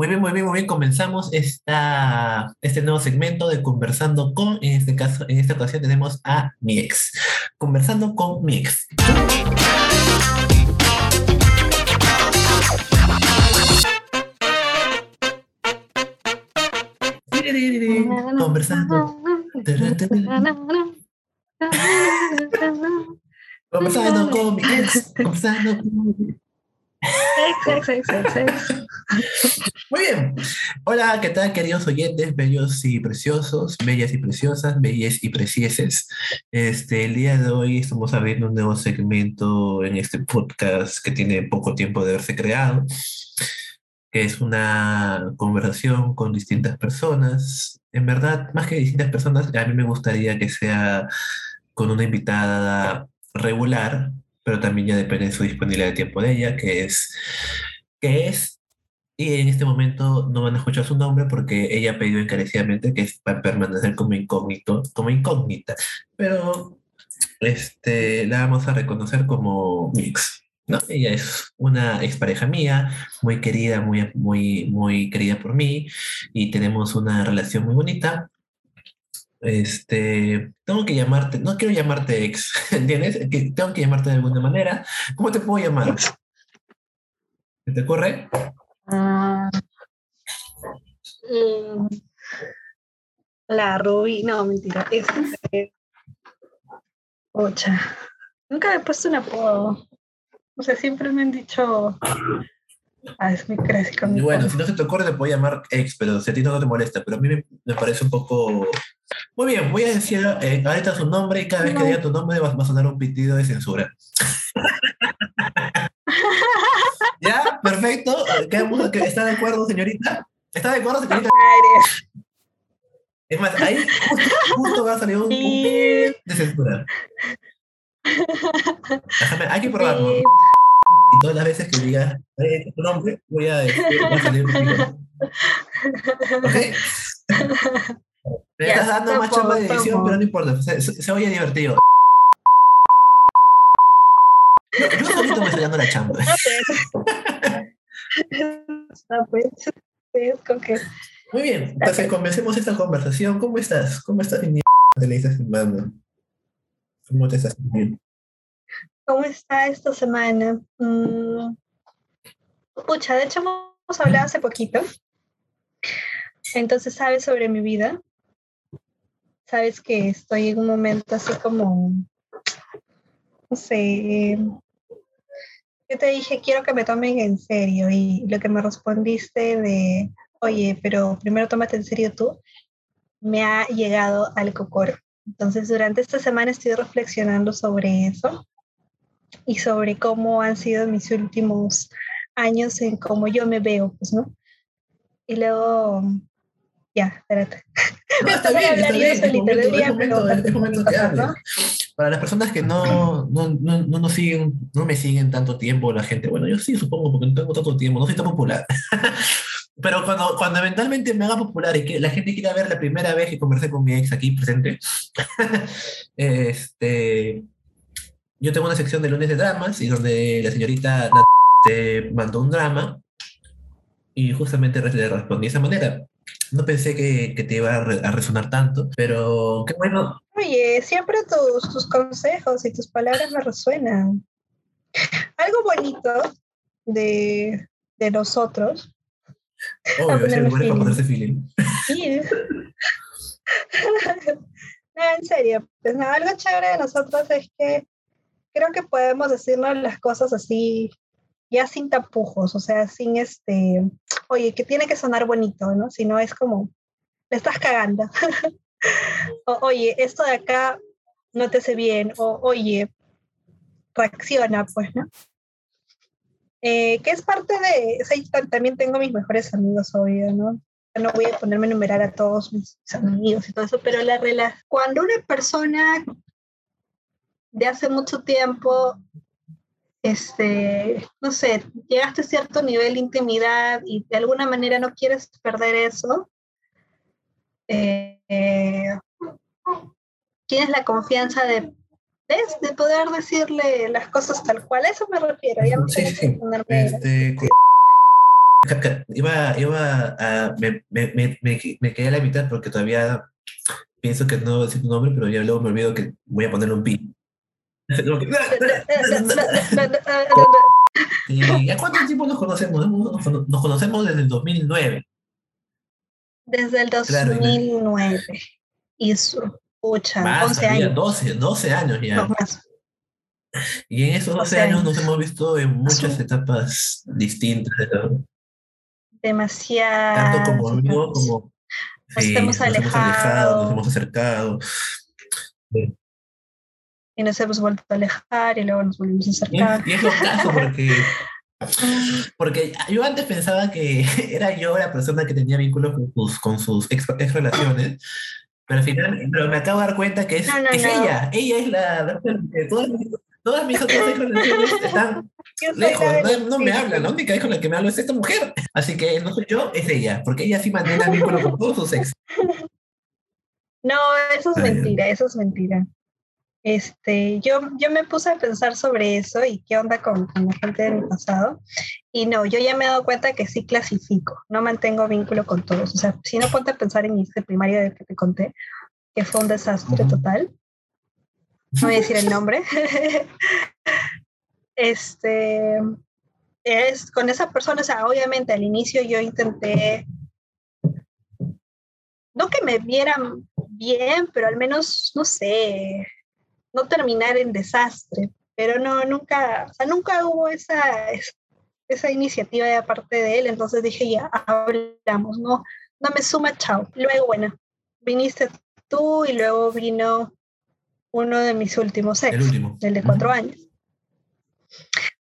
Muy bien, muy bien, muy bien. Comenzamos esta, este nuevo segmento de Conversando con, en este caso, en esta ocasión tenemos a mi ex. Conversando con mi ex. Conversando. Conversando con mi ex. Conversando con mi Ex, Muy bien. Hola, ¿qué tal, queridos oyentes, bellos y preciosos, bellas y preciosas, bellas y precieses? Este, el día de hoy estamos abriendo un nuevo segmento en este podcast que tiene poco tiempo de haberse creado, que es una conversación con distintas personas. En verdad, más que distintas personas, a mí me gustaría que sea con una invitada regular, pero también ya depende de su disponibilidad de tiempo de ella, que es, que es, y en este momento no van a escuchar su nombre porque ella ha pedido encarecidamente que es para permanecer como incógnito, como incógnita, pero este, la vamos a reconocer como Mix. ¿no? Ella es una expareja mía, muy querida, muy, muy, muy querida por mí, y tenemos una relación muy bonita, este, tengo que llamarte, no quiero llamarte ex, ¿entiendes? Que tengo que llamarte de alguna manera. ¿Cómo te puedo llamar? ¿Se te ocurre? Ah, mm, la Ruby, no, mentira. Este, ocha. Nunca he puesto un apodo. O sea, siempre me han dicho. Ah, es muy clásico. Y bueno, si no se te ocurre, te puedo llamar ex, pero si a ti no te molesta, pero a mí me, me parece un poco muy bien, voy a decir eh, ahorita su nombre y cada vez que diga tu nombre va, a sonar un pitido de censura. ¿Ya? Perfecto. ¿Está de acuerdo, señorita? ¿Está de acuerdo, señorita? Es más, ahí justo, va a salir un, pitido de censura. Déjame, hay que probarlo. Y todas las veces que diga tu nombre, voy a salir. ¿Ok? Me estás dando más chamba de edición, pero no importa, se, se, oye divertido. Yo solito me estoy dando la chamba. pues, pues, con que... Muy bien, entonces comencemos esta conversación. ¿Cómo estás? ¿Cómo estás, mi ¿Te le estás ¿Cómo te estás sintiendo? ¿Cómo está esta semana? Mm, pucha, de hecho hemos hablado hace poquito. Entonces, ¿sabes sobre mi vida? sabes que estoy en un momento así como, no sé, yo te dije, quiero que me tomen en serio y lo que me respondiste de, oye, pero primero tómate en serio tú, me ha llegado al cocoro. Entonces, durante esta semana estoy reflexionando sobre eso y sobre cómo han sido mis últimos años en cómo yo me veo, pues, ¿no? Y luego ya, espérate. está bien, está bien. Es momento, que hable. Para las personas que no, no, no, no, nos siguen, no me siguen tanto tiempo, la gente, bueno, yo sí supongo porque no tengo tanto tiempo, no soy tan popular. Pero cuando, cuando eventualmente me haga popular y que la gente quiera ver la primera vez que conversé con mi ex aquí presente, este, yo tengo una sección de lunes de dramas y donde la señorita te mandó un drama y justamente le respondí de esa manera. No pensé que, que te iba a, a, resonar tanto, pero qué bueno. Oye, siempre tus, tus consejos y tus palabras me resuenan. Algo bonito de, de nosotros. Obvio, es el lugar para ponerse feeling. Sí. no, en serio, pues nada, algo chévere de nosotros es que creo que podemos decirnos las cosas así ya sin tapujos, o sea, sin este, oye, que tiene que sonar bonito, ¿no? Si no es como, le estás cagando. o, oye, esto de acá no te hace bien, o oye, reacciona, pues, ¿no? Eh, que es parte de, o sea, también tengo mis mejores amigos, obvio, ¿no? No voy a ponerme a enumerar a todos mis amigos y todo eso, pero la relación, cuando una persona de hace mucho tiempo este, no sé, llegaste a cierto nivel de intimidad y de alguna manera no quieres perder eso, eh, tienes la confianza de, de poder decirle las cosas tal cual, a eso me refiero. Ya sí, sí. Este, Iba, iba a, me, me, me, me, quedé a la mitad porque todavía pienso que no decir tu nombre, pero ya luego me olvido que voy a ponerle un pi. ¿Y a cuánto tiempo nos conocemos? Nos conocemos desde el 2009. Desde el 2009. y su, 11 años. 12, 12 años ya. Y en esos 12 años, nos hemos visto en muchas etapas distintas. Demasiado. Tanto como amigos como... Nos, hemos alejado. Nos hemos acercado. Y nos hemos vuelto a alejar y luego nos volvimos a acercar. Y, es lo caso porque... Porque yo antes pensaba que era yo la persona que tenía vínculos con sus, con sus ex, ex relaciones, pero al final pero me acabo de dar cuenta que es, es ella. Ella es la... Todas, todas mis otras relaciones están lejos, no, me hablan. La única con la que me hablo es esta mujer. Así que no soy yo, es ella, porque ella sí mantiene el vínculo con todos sus ex. No, eso es mentira, eso es mentira. Este, yo, yo me puse a pensar sobre eso y qué onda con, con, la gente de mi pasado. Y no, yo ya me he dado cuenta que sí clasifico, no mantengo vínculo con todos. O sea, si no ponte a pensar en mi primaria del que te conté, que fue un desastre total. No voy a decir el nombre. este, es con esa persona, o sea, obviamente al inicio yo intenté, no que me vieran bien, pero al menos, no sé, no terminar en desastre, pero no, nunca, o sea, nunca hubo esa, esa iniciativa de parte de él, entonces dije, ya, hablamos, no, no me suma, chao. Luego, bueno, viniste tú y luego vino uno de mis últimos ex, el, el de cuatro años.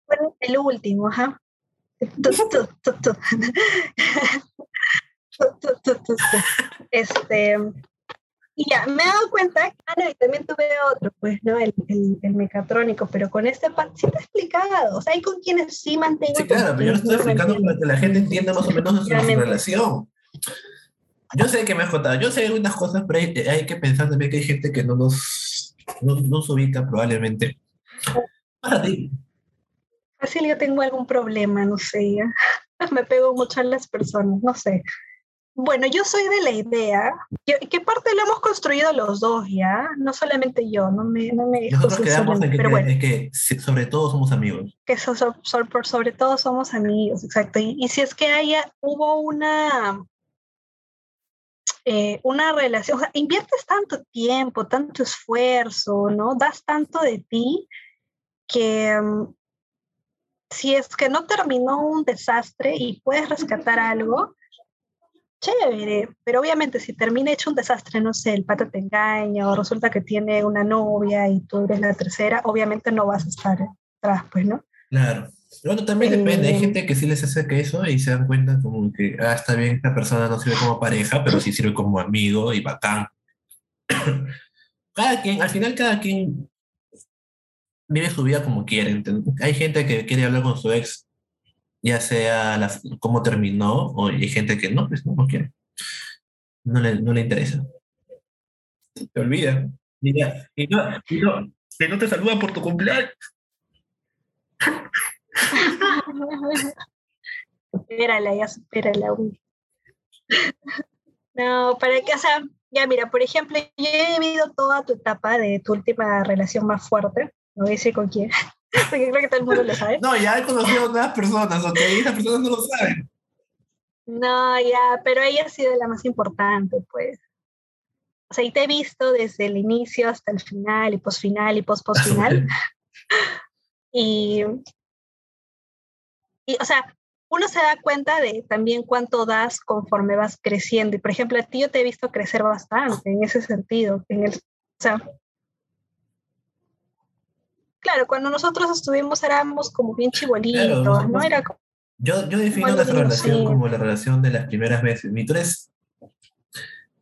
Bueno, el último, ajá. Este, y ya, me he dado cuenta, ah, no, y también tuve otro, pues, ¿no? El, el, el mecatrónico, pero con este sí te he explicado, o sea, hay con quienes sí mantengo. Sí, claro, pero yo lo estoy explicando para que la gente entienda más o menos nuestra relación. Yo sé que me has contado, yo sé algunas cosas, pero hay, hay, que pensar también que hay gente que no nos, no, no se ubica probablemente. Para ti. Fácil yo tengo algún problema, no sé, me pego mucho a las personas, no sé. Bueno, yo soy de la idea, que, parte lo hemos construido los dos ya, no solamente yo, no me... No me Nosotros quedamos en que, pero bueno, que sobre todo somos amigos. Que por sobre todo somos amigos, exacto. Y, si es que haya, hubo una, eh, una relación, o sea, inviertes tanto tiempo, tanto esfuerzo, ¿no? Das tanto de ti que mm, si es que no terminó un desastre y puedes rescatar algo, chévere, pero obviamente si termina hecho un desastre, no sé, el pata te engaña o resulta que tiene una novia y tú eres la tercera, obviamente no vas a estar atrás, pues, ¿no? Claro. Bueno, también depende. Hay eh, gente que sí les hace que eso y se dan cuenta como que, ah, está bien, esta persona no sirve como pareja, pero sí sirve como amigo y bacán. cada quien, al final cada quien vive su vida como quiere. Hay gente que quiere hablar con su ex ya sea la, cómo terminó, o hay gente que no, pues no, no quiere. No le, no le interesa. Te olvida. Y, y, no, y, no, y no te saluda por tu cumpleaños. Espérala, ya supérala. No, para que, o sea, ya mira, por ejemplo, yo he vivido toda tu etapa de tu última relación más fuerte, no voy a decir con quién, porque creo que todo el mundo lo sabe. No, ya he conocido a otras personas, ok, esas personas no lo saben. No, ya, pero ella ha sido la más importante, pues. O sea, y te he visto desde el inicio hasta el final, y post-final, y post-post-final. y, y, o sea, uno se da cuenta de también cuánto das conforme vas creciendo. Y, por ejemplo, a ti yo te he visto crecer bastante en ese sentido. En el, o sea, claro, cuando nosotros estuvimos éramos como bien chibolitos, ¿no? Era yo, yo defino nuestra relación como la relación de las primeras veces. Mi tú eres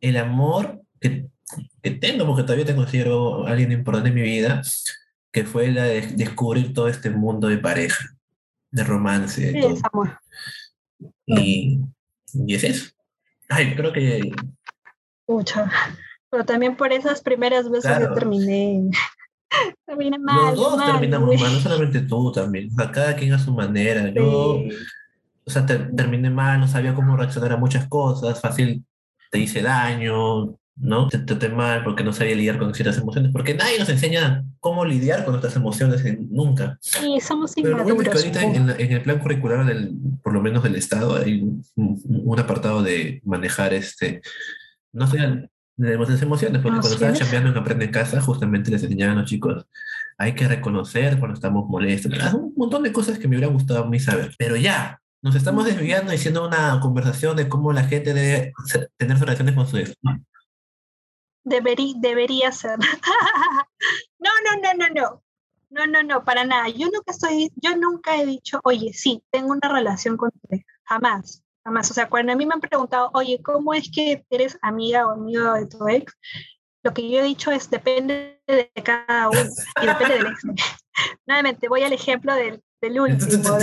el amor que, que, tengo, porque todavía te considero alguien importante en mi vida, que fue la de descubrir todo este mundo de pareja, de romance. Sí, es amor. Y, y es eso. Ay, creo que... Mucha. Pero también por esas primeras veces yo terminé Termina mal. Los dos terminamos mal, no solamente tú también. cada quien a su manera. Yo, o sea, terminé mal, no sabía cómo reaccionar a muchas cosas, fácil te hice daño, ¿no? Te traté mal porque no sabía lidiar con ciertas emociones, porque nadie nos enseña cómo lidiar con nuestras emociones nunca. Sí, somos Pero bueno, ahorita en, el plan curricular del, por lo menos del Estado, hay un, apartado de manejar este, no sé, de nuestras emociones, porque cuando estaba chambeando en Aprende en Casa, justamente les enseñaban a los chicos, hay que reconocer cuando estamos molestos, un montón de cosas que me hubiera gustado a mí saber, pero ya, nos estamos desviando diciendo una conversación de cómo la gente debe tener sus relaciones con su ex. debería ser. no, no, no, no, no. No, no, no, para nada. Yo nunca estoy, yo nunca he dicho, oye, sí, tengo una relación con tu ex. Jamás, jamás. O sea, cuando a mí me han preguntado, oye, ¿cómo es que eres amiga o amigo de tu ex? Lo que yo he dicho es, depende de cada uno y depende del ex. Nuevamente, voy al ejemplo del, del último.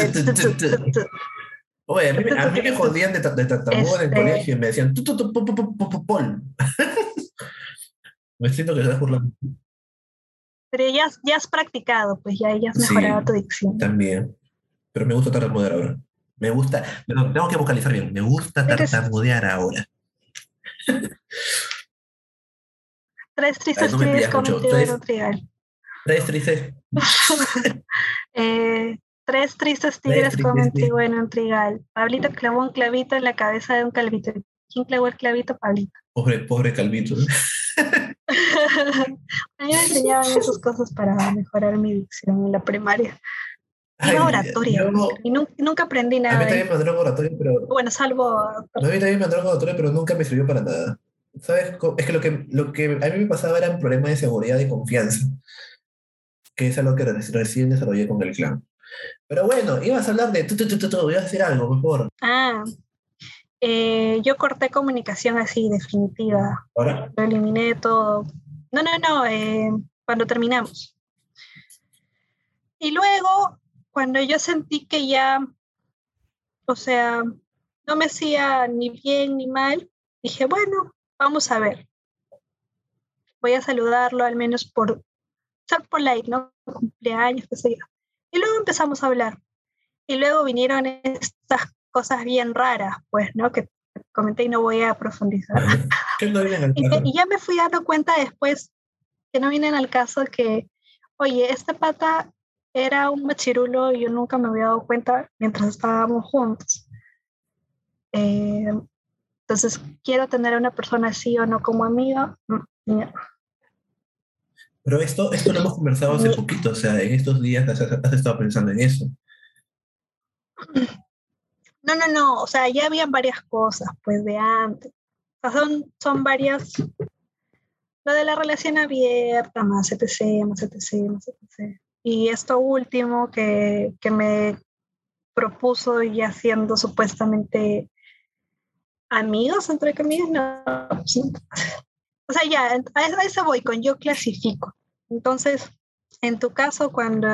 Oye, a mí, a mí me jodían de, de tartamudo en el este colegio y me decían, tu, tu, tu, pol. me siento que estás burlando. Pero ya, ya has practicado, pues ya, ya has mejorado tu dicción. También. Pero me gusta tartamudear ahora. Me gusta, pero tengo que vocalizar bien. Me gusta tartamudear ahora. Tres tristes no en un trigal. Tres tristes. eh, Tres tristes tigres comen trigo en un trigal. Pablito clavó un clavito en la cabeza de un calvito. ¿Quién clavó el clavito? Pablito. Pobre, pobre calvito. a mí me enseñaban esas cosas para mejorar mi dicción en la primaria. Iba oratoria y nunca, aprendí nada. A mí también me mandó oratoria, pero. Bueno, salvo. a mí también me mandó oratoria, pero nunca me sirvió para nada. ¿Sabes? Es que lo que, lo que a mí me pasaba era un problema de seguridad y confianza, que es algo que recién desarrollé con el clan. Pero bueno, ibas a hablar de tú, tú, tú, tú, voy a decir algo, por favor. Ah, eh, yo corté comunicación así, definitiva. ¿Ahora? Lo eliminé todo. No, no, no, eh, cuando terminamos. Y luego, cuando yo sentí que ya, o sea, no me hacía ni bien ni mal, dije, bueno, vamos a ver. Voy a saludarlo al menos por ser polite, ¿no? Cumpleaños, qué sé yo. Y luego empezamos a hablar. Y luego vinieron estas cosas bien raras, pues, ¿no? Que comenté y no voy a profundizar. y, ya me fui dando cuenta después que no vienen al caso que, oye, este pata era un machirulo y yo nunca me había dado cuenta mientras estábamos juntos. Eh, entonces, ¿quiero tener a una persona así o no como amiga? Mm, pero esto, esto lo hemos conversado hace poquito, o sea, en estos días has, estado pensando en eso. No, no, no, o sea, ya habían varias cosas, pues, de antes. O sea, son, son varias, lo de la relación abierta, más etc., más etc., más etc. Y esto último que, que me propuso ya siendo supuestamente amigos, entre comillas, no, o sea, ya, a eso voy con yo clasifico. Entonces, en tu caso, cuando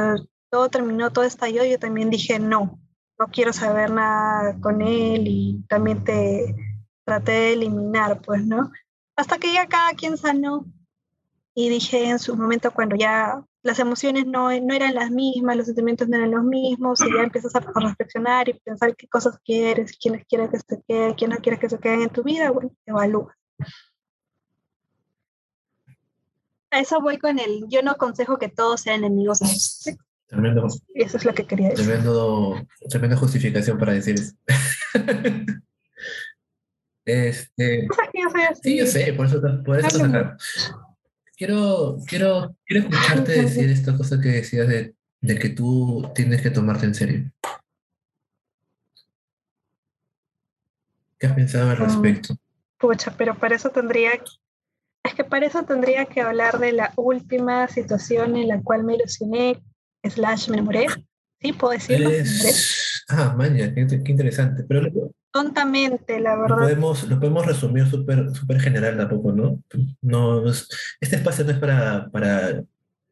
todo terminó, todo estalló, yo también dije no, no quiero saber nada con él y también te traté de eliminar, pues, ¿no? Hasta que ya cada quien sanó y dije en su momento cuando ya las emociones no, no eran las mismas, los sentimientos no eran los mismos, y ya empiezas a, reflexionar y pensar qué cosas quieres, quiénes quieres que se queden, quién no quieres que se queden en tu vida, bueno, evalúas. a eso voy con el, yo no aconsejo que todos sean enemigos. Tremendo. Eso es lo que quería decir. Tremendo, tremenda justificación para decir eso. este, sí, yo sé, por eso, por eso. Quiero, quiero, quiero escucharte decir esta cosa que decías de, de que tú tienes que tomarte en serio. ¿Qué has pensado al mm, respecto? Pucha, pero para eso tendría es que para eso tendría que hablar de la última situación en la cual me ilusioné, slash me enamoré. ¿Sí? ¿Puedo decirlo? Ah, maña, qué, interesante. Pero Tontamente, la verdad. Lo podemos, lo podemos resumir súper super general tampoco, ¿no? no este espacio no es para, para,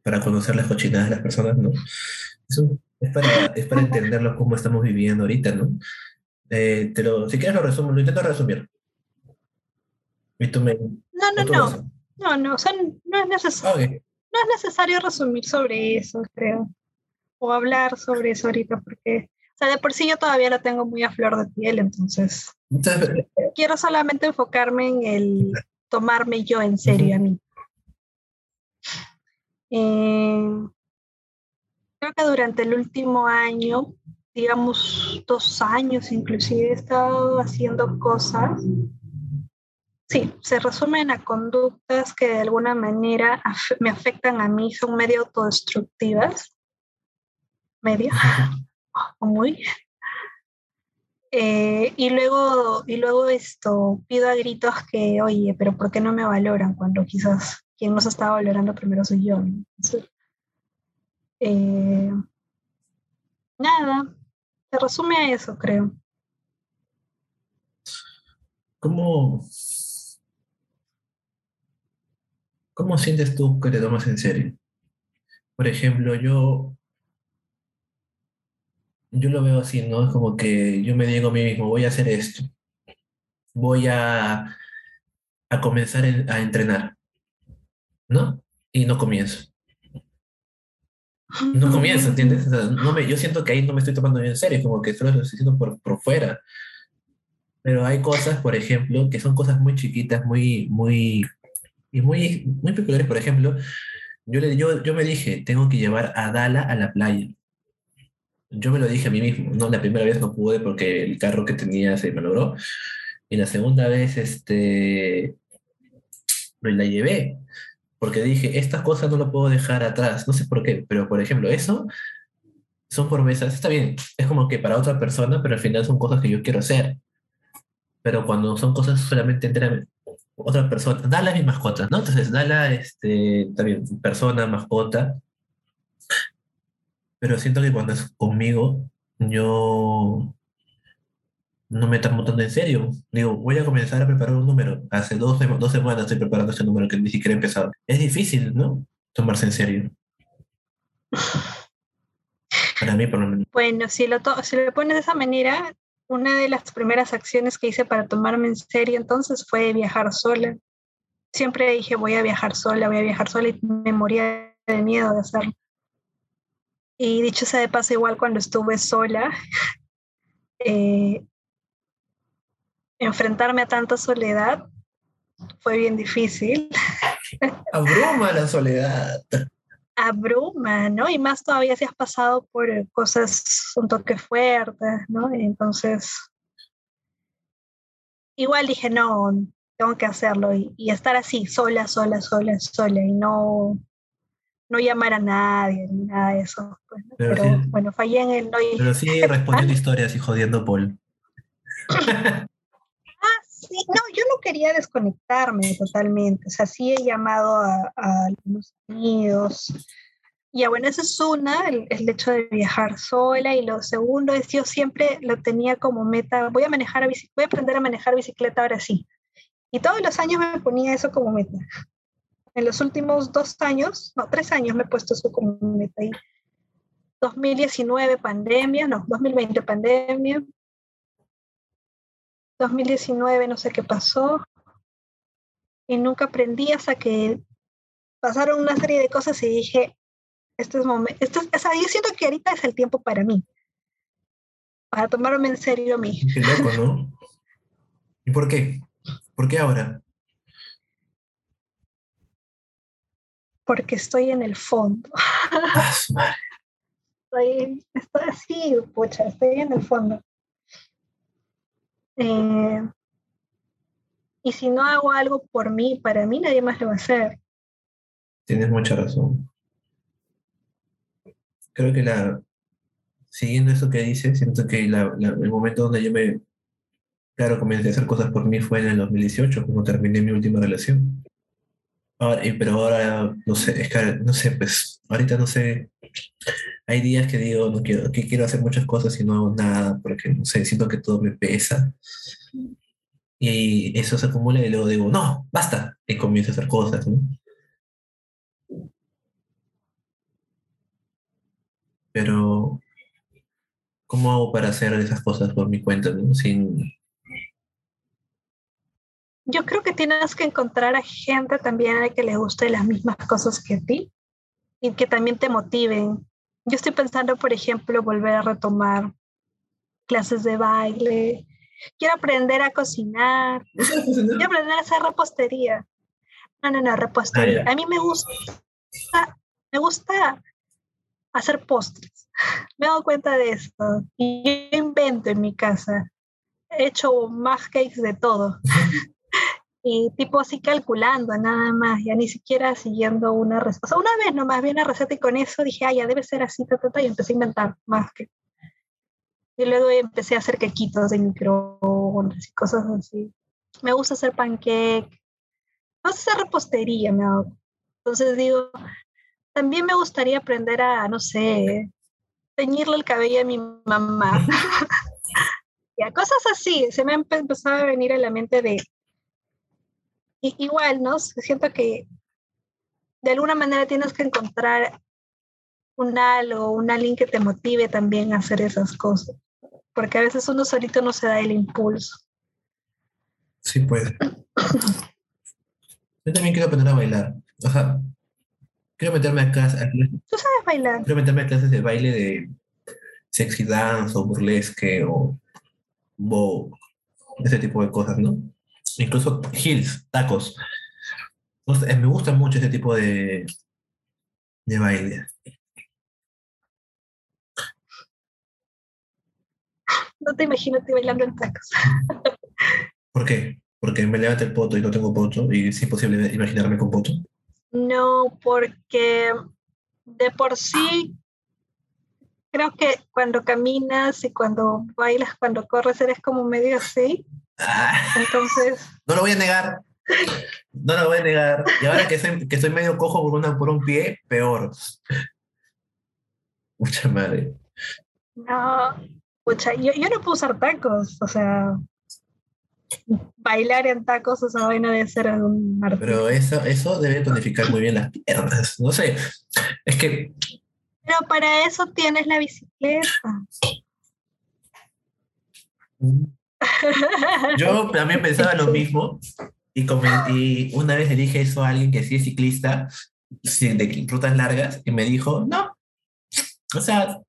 para conocer las cochinadas de las personas, ¿no? Es, es, para, es para entenderlo cómo estamos viviendo ahorita, ¿no? Eh, te lo, si quieres lo resumo, lo intento resumir. No, no, no. No, no, no, es necesario, no es necesario resumir sobre eso, creo. O hablar sobre eso ahorita, porque, O sea, de por sí yo todavía lo tengo muy a flor de piel, entonces quiero solamente enfocarme en el tomarme yo en serio a mí. Eh, creo que durante el último año, digamos dos años inclusive, he estado haciendo cosas. Sí, se resumen a conductas que de alguna manera me afectan a mí, son medio autodestructivas. Medio muy. Eh, y luego, y luego esto, pido a gritos que, oye, pero ¿por qué no me valoran cuando quizás quien nos está valorando primero soy yo? Eh, nada, se resume a eso, creo. ¿Cómo, ¿Cómo sientes tú que te tomas en serio? Por ejemplo, yo yo lo veo así, ¿no? Es como que yo me digo a mí mismo, voy a hacer esto, voy a, a comenzar a entrenar, ¿no? Y no comienzo. No comienzo, ¿entiendes? no me, yo siento que ahí no me estoy tomando en serio, como que solo lo estoy haciendo por, por fuera. Pero hay cosas, por ejemplo, que son cosas muy chiquitas, muy, muy, y muy, muy peculiares. Por ejemplo, yo, le, yo, yo me dije, tengo que llevar a Dala a la playa yo me lo dije a mí mismo, ¿no? La primera vez no pude porque el carro que tenía se me logró. Y la segunda vez, este, la llevé. Porque dije, estas cosas no lo puedo dejar atrás. No sé por qué, pero por ejemplo, eso son promesas. Está bien, es como que para otra persona, pero al final son cosas que yo quiero hacer. Pero cuando son cosas solamente entre otra persona, dale a mi mascota, ¿no? Entonces, dale, este, también persona, mascota, pero siento que cuando es conmigo, yo no me tomo tan en serio. Digo, voy a comenzar a preparar un número. Hace dos, dos semanas estoy preparando ese número que ni siquiera he empezado. Es difícil, ¿no? Tomarse en serio. Para mí, por lo menos. Bueno, si lo, si lo pones de esa manera, una de las primeras acciones que hice para tomarme en serio entonces fue viajar sola. Siempre dije, voy a viajar sola, voy a viajar sola y me moría de miedo de hacerlo. Y dicho sea de paso, igual cuando estuve sola, eh, enfrentarme a tanta soledad fue bien difícil. Abruma la soledad. Abruma, ¿no? Y más todavía si has pasado por cosas un toque fuertes, ¿no? Entonces, igual dije, no, tengo que hacerlo y, y estar así, sola, sola, sola, sola, y no, no llamar a nadie ni nada de eso. Pues, pero, bueno, fallé en el no. Pero sí respondiendo historias y jodiendo Paul. ah, sí, no, yo no quería desconectarme totalmente. O sea, sí he llamado a, a los amigos. Ya, bueno, esa es una, el, el, hecho de viajar sola. Y lo segundo es, yo siempre lo tenía como meta, voy a manejar a voy a aprender a manejar bicicleta ahora sí. Y todos los años me ponía eso como meta en los últimos dos años, no, tres años me he puesto eso como meta ahí. 2019 pandemia, no, 2020 pandemia. 2019 no sé qué pasó. Y nunca aprendí hasta que pasaron una serie de cosas y dije, este es momento, este o sea, yo siento que ahorita es el tiempo para mí. Para tomarme en serio a mí. Qué loco, ¿no? ¿Y por qué? ¿Por qué ahora? Porque estoy en el fondo. estoy, estoy así, pucha, estoy en el fondo. Eh, y si no hago algo por mí, para mí, nadie más lo va a hacer. Tienes mucha razón. Creo que la, siguiendo eso que dices, siento que el momento donde yo me, claro, comencé a hacer cosas por mí fue en el 2018, cuando terminé mi última relación. Ahora, pero ahora, no sé, es que, no sé, pues, ahorita no sé. Hay días que digo, no quiero, que quiero hacer muchas cosas y no hago nada, porque, no sé, siento que todo me pesa. Y eso se acumula y luego digo, no, basta, y comienzo a hacer cosas, ¿no? Pero, ¿cómo hago para hacer esas cosas por mi cuenta, ¿no? Sin, yo creo que tienes que encontrar a gente también a que le guste las mismas cosas que a ti y que también te motiven. Yo estoy pensando, por ejemplo, volver a retomar clases de baile, quiero aprender a cocinar, quiero aprender a hacer repostería. No, no, no, repostería. Ah, a mí me gusta, me gusta hacer postres. Me he dado cuenta de esto. Y yo invento en mi casa. He hecho más cakes de todo. y tipo así calculando nada más, ya ni siquiera siguiendo una receta. O sea, una vez nomás vi una receta y con eso dije, ah, ya debe ser así, ta, ta, ta, y empecé a inventar más que. Y luego empecé a hacer quequitos de microondas y cosas así. Me gusta hacer pancake. Me gusta hacer repostería, me hago. Entonces digo, también me gustaría aprender a, no sé, teñirle el cabello a mi mamá. ya, cosas así. Se me han empezado a venir a la mente de y, igual, ¿no? Siento que de alguna manera tienes que encontrar un algo, un alguien que te motive también a hacer esas cosas. Porque a veces uno solito no se da el impulso. Sí, puede. Yo también quiero aprender a bailar. O sea, quiero meterme a clases. ¿Tú sabes bailar? Quiero meterme a clases de baile de sexy dance o burlesque o bow, ese tipo de cosas, ¿no? Incluso heels, tacos. me gusta mucho ese tipo de, de baile. No te imagino te bailando en tacos. ¿Por qué? Porque me levanta el poto y no tengo poto y es imposible imaginarme con poto. No, porque de por sí creo que cuando caminas y cuando bailas, cuando corres, eres como medio así. Entonces. No lo voy a negar. No lo voy a negar. Y ahora que soy, que soy medio cojo por, una, por un pie, peor. Mucha madre. No, pucha, yo, yo no puedo usar tacos, o sea, bailar en tacos, esa vaina debe ser algún Pero eso, eso debe tonificar muy bien las piernas. No sé, es que. Pero para eso tienes la bicicleta. Yo también pensaba lo mismo y, y una vez le dije eso a alguien que sí es ciclista de rutas largas y me dijo, no, o sea,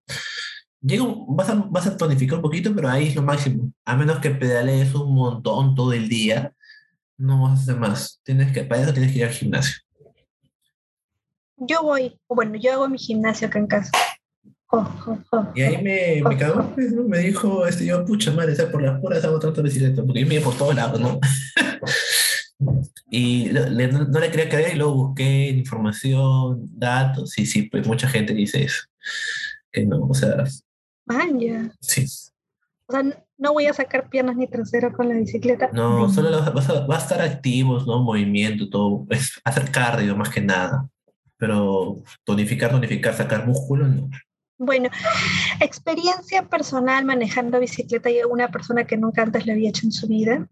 llego, vas, a, vas a tonificar un poquito, pero ahí es lo máximo. A menos que pedalees un montón todo el día, no vas a hacer más. Tienes que, para eso tienes que ir al gimnasio. Yo voy, bueno, yo hago mi gimnasio acá en casa. Y ahí me, me cagó, pues, me dijo, este, yo, pucha madre, por las puras hago tanto bicicleta, porque yo me por todos lados, ¿no? y no, le quería creer y luego busqué información, datos, y sí, pues mucha gente dice eso, que no, o sea... Vaya. Sí. O sea, no voy a sacar piernas ni trasero con la bicicleta. No, solo vas a, a, estar activos, ¿no? Movimiento, todo, es hacer cardio más que nada, pero tonificar, tonificar, sacar músculo, no. Bueno, experiencia personal manejando bicicleta y una persona que nunca antes lo había hecho en su vida,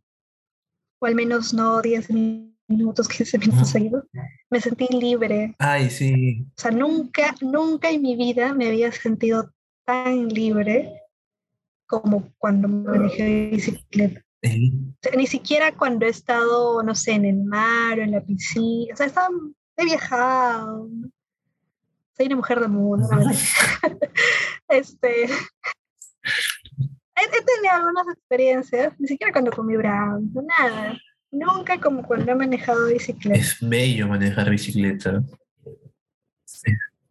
o al menos no 10 minutos, 15 minutos seguidos, me sentí libre. Ay, sí. O sea, nunca, nunca en mi vida me había sentido tan libre como cuando manejé bicicleta. ni siquiera cuando he estado, no sé, en el mar o en la piscina. O sea, estaba, he viajado, soy una mujer de mundo. este, he, tenido algunas experiencias, ni siquiera cuando comí brown, nada. Nunca como cuando he manejado bicicleta. Es bello manejar bicicleta.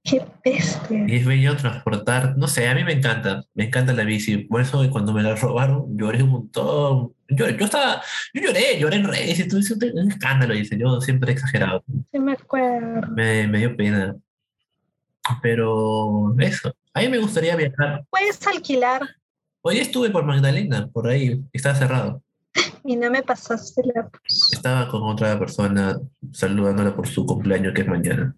Qué bestia. Y es bello transportar, no sé, a mí me encanta, me encanta la bici. Por eso cuando me la robaron, lloré un montón. Yo, yo estaba, yo lloré, lloré en redes, y un escándalo, dice, yo siempre he exagerado. Sí, me acuerdo. Me, me dio pena. Pero eso, a mí me gustaría viajar. Puedes alquilar. Hoy estuve por Magdalena, por ahí, estaba cerrado. Y no me pasaste la Estaba con otra persona saludándola por su cumpleaños que es mañana.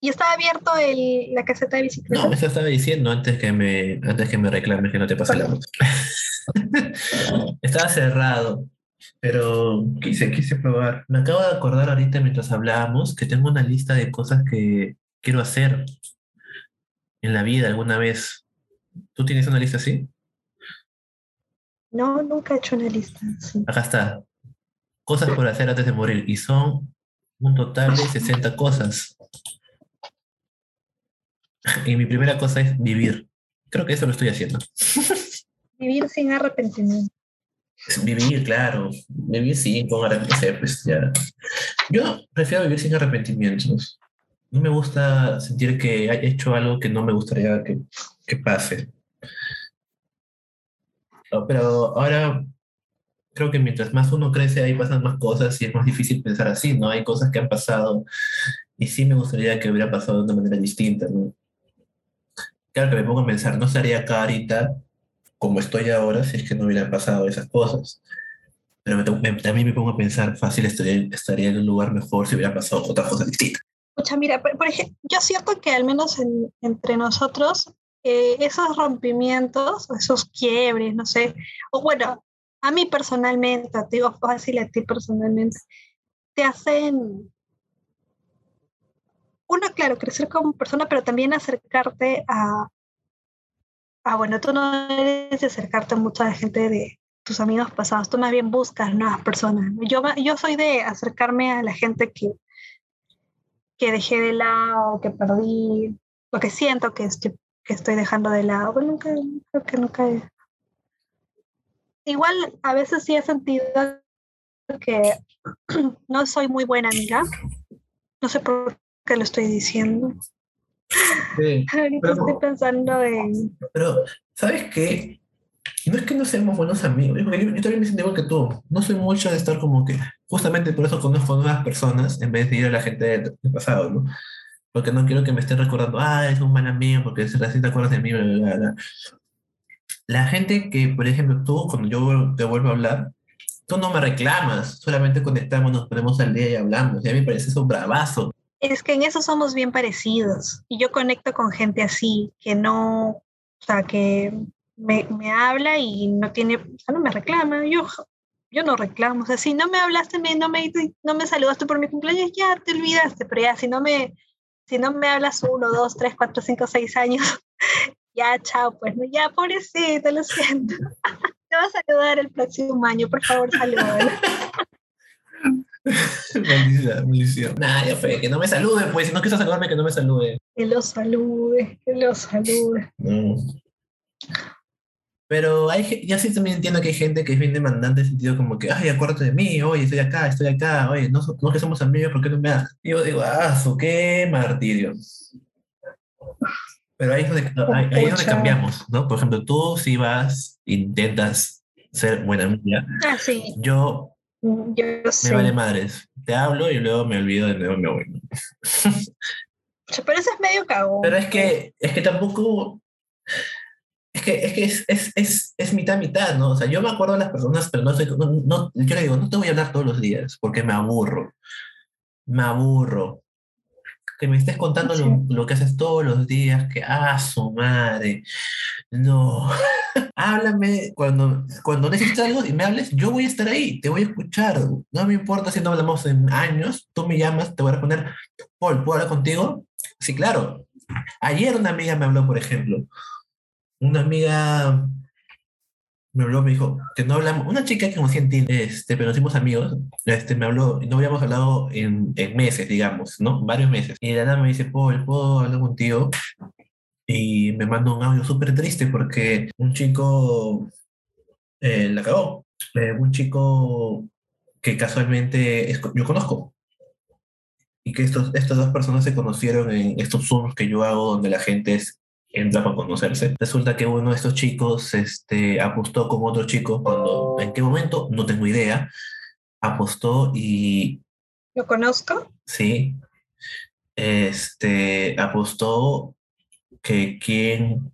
¿Y estaba abierto el, la caseta de bicicleta? No, eso estaba diciendo antes que me, antes que me reclames que no te pase la voz. estaba cerrado. Pero quise, quise probar. Me acabo de acordar ahorita mientras hablábamos que tengo una lista de cosas que quiero hacer en la vida alguna vez. ¿Tú tienes una lista así? No, nunca he hecho una lista así. Acá está. Cosas por hacer antes de morir. Y son un total de 60 cosas. Y mi primera cosa es vivir. Creo que eso lo estoy haciendo. Vivir sin arrepentimiento. Vivir, claro. Vivir sin con arrepentimiento. Pues ya. Yo prefiero vivir sin arrepentimientos. No me gusta sentir que he hecho algo que no me gustaría que, que pase. Pero ahora creo que mientras más uno crece, ahí pasan más cosas y es más difícil pensar así, ¿no? Hay cosas que han pasado y sí me gustaría que hubiera pasado de una manera distinta, ¿no? Claro que me pongo a pensar, no estaría acá ahorita como estoy ahora si es que no hubieran pasado esas cosas. Pero también me pongo a pensar, fácil estaría, estaría en un lugar mejor si hubiera pasado otra cosa distinta. Escucha, mira, por, ejemplo, yo siento que al menos entre nosotros, eh, esos rompimientos, esos quiebres, no sé, o bueno, a mí personalmente, te digo fácil a ti personalmente, te hacen, uno, claro, crecer como persona, pero también acercarte a, ah, bueno, tú no eres de acercarte a mucha gente de tus amigos pasados, tú más bien buscas nuevas personas. Yo, yo soy de acercarme a la gente que, que dejé de lado, que perdí, lo que siento que estoy, que estoy dejando de lado. Bueno, nunca, creo que nunca igual a veces sí he sentido que no soy muy buena amiga. No sé por qué lo estoy diciendo. Sí, Ahorita estoy pensando en. Pero, ¿sabes qué? No es que no seamos buenos amigos. Yo, también me siento igual que tú. No soy mucho de estar como que. Justamente por eso conozco nuevas personas en vez de ir a la gente del, pasado, ¿no? Porque no quiero que me estén recordando, ah, es un buen amigo, porque si te acuerdas de mí, bla, bla, bla. La gente que, por ejemplo, tú, cuando yo te vuelvo a hablar, tú no me reclamas, solamente conectamos, nos ponemos al día y hablamos. Y a mí me parece eso bravazo. Es que en eso somos bien parecidos. Y yo conecto con gente así, que no, o sea, que me, me habla y no tiene, o sea, no me reclama. Yo, yo no reclamo. O sea, si no me hablaste, no, me, no me saludaste por mi cumpleaños, ya te olvidaste. Pero ya, si no me, si no me hablas uno, dos, tres, cuatro, cinco, seis años, ya, chao, pues, ya, pobrecito, lo siento. Te vas a saludar el próximo año, por favor, salúdalo. maldición, maldición. Nah, ya fue, que no me salude, pues, si no quieres saludarme, que no me salude. Que lo salude, que lo salude. Pero hay, ya sí también entiendo que hay gente que es bien demandante en sentido como que, ay, acuérdate de mí, oye, estoy acá, estoy acá, oye, no, no que somos amigos, ¿por qué no me das? Y yo digo, ah, su qué martirio. Pero ahí es donde, ahí, es donde cambiamos, ¿no? Por ejemplo, tú si vas, intentas ser buena amiga. Ah, sí. Yo, mm, me vale madres. Te hablo y luego me olvido de nuevo me voy. Pero eso es medio cagón. Pero es que, es que tampoco... Es que, es, que es, es, es, es, mitad mitad, ¿no? O sea, yo me acuerdo de las personas, pero no, soy, no, no, yo le digo, no te voy a hablar todos los días porque me aburro. Me aburro que me estés contando lo, que haces todos los días, que, ah, su madre, no, háblame cuando, cuando necesites algo y me hables, yo voy a estar ahí, te voy a escuchar, no me importa si no hablamos en años, tú me llamas, te voy a responder, Paul, ¿puedo hablar contigo? Sí, claro. Ayer una amiga me habló, por ejemplo, una amiga me habló, me dijo que no hablamos, una chica que conocí en Tinder, este, pero nos amigos, este, me habló, no habíamos hablado en, en, meses, digamos, ¿no? Varios meses. Y de nada me dice, Paul, ¿puedo hablar contigo? Y me mandó un audio súper triste porque un chico eh, la acabó. Eh, un chico que casualmente yo conozco. Y que estos, estas dos personas se conocieron en estos Zooms que yo hago donde la gente es entra para conocerse. Resulta que uno de estos chicos este, apostó con otro chico cuando, ¿en qué momento? No tengo idea. Apostó y... ¿Lo conozco? Sí. Este, apostó que quién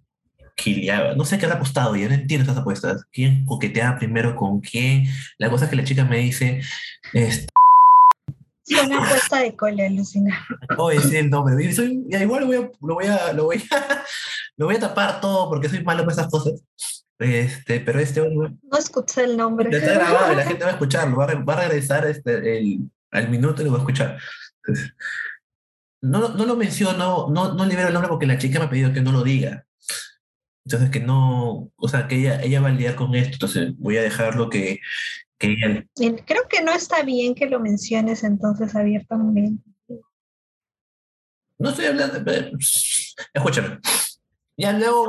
quiliaba, no sé qué ha apostado, ya no entiendo estas apuestas. ¿Quién coqueteaba primero con quién? La cosa es que la chica me dice, este, una apuesta de cola, Lucina. Oye, sí, el nombre. Soy, ya igual lo voy, a, lo, voy a, lo, voy a, lo voy a tapar todo porque soy malo para esas cosas. Este, pero este No escuché el nombre. Ya está grabado y la gente va a escucharlo. Va a, va a regresar este, el, al minuto y lo va a escuchar. no, no lo menciono, no, no libero el nombre porque la chica me ha pedido que no lo diga. Entonces, que no, o sea, que ella, ella va a lidiar con esto. Entonces, voy a dejarlo que, Creo que no está bien que lo menciones entonces abiertamente. No estoy hablando, escúchame. Ya luego,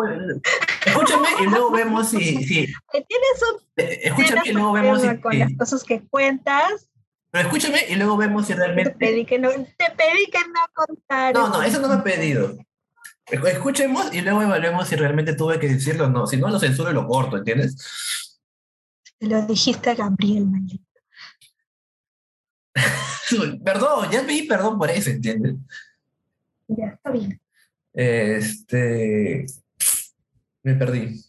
escúchame y luego vemos si... si tienes un... Eh, escúchame y luego vemos si... Con las cosas que cuentas. Pero escúchame y luego vemos si realmente... Te pedí que no, te pedí que no contaras. No, no, eso no me ha pedido. Escuchemos y luego evaluemos si realmente tuve que decirlo o no. Si no, lo censuro y lo corto, ¿entiendes? Te lo dijiste a Gabriel, mañana. perdón, ya pedí perdón por eso, ¿entiendes? Ya, está bien. Este. Me perdí.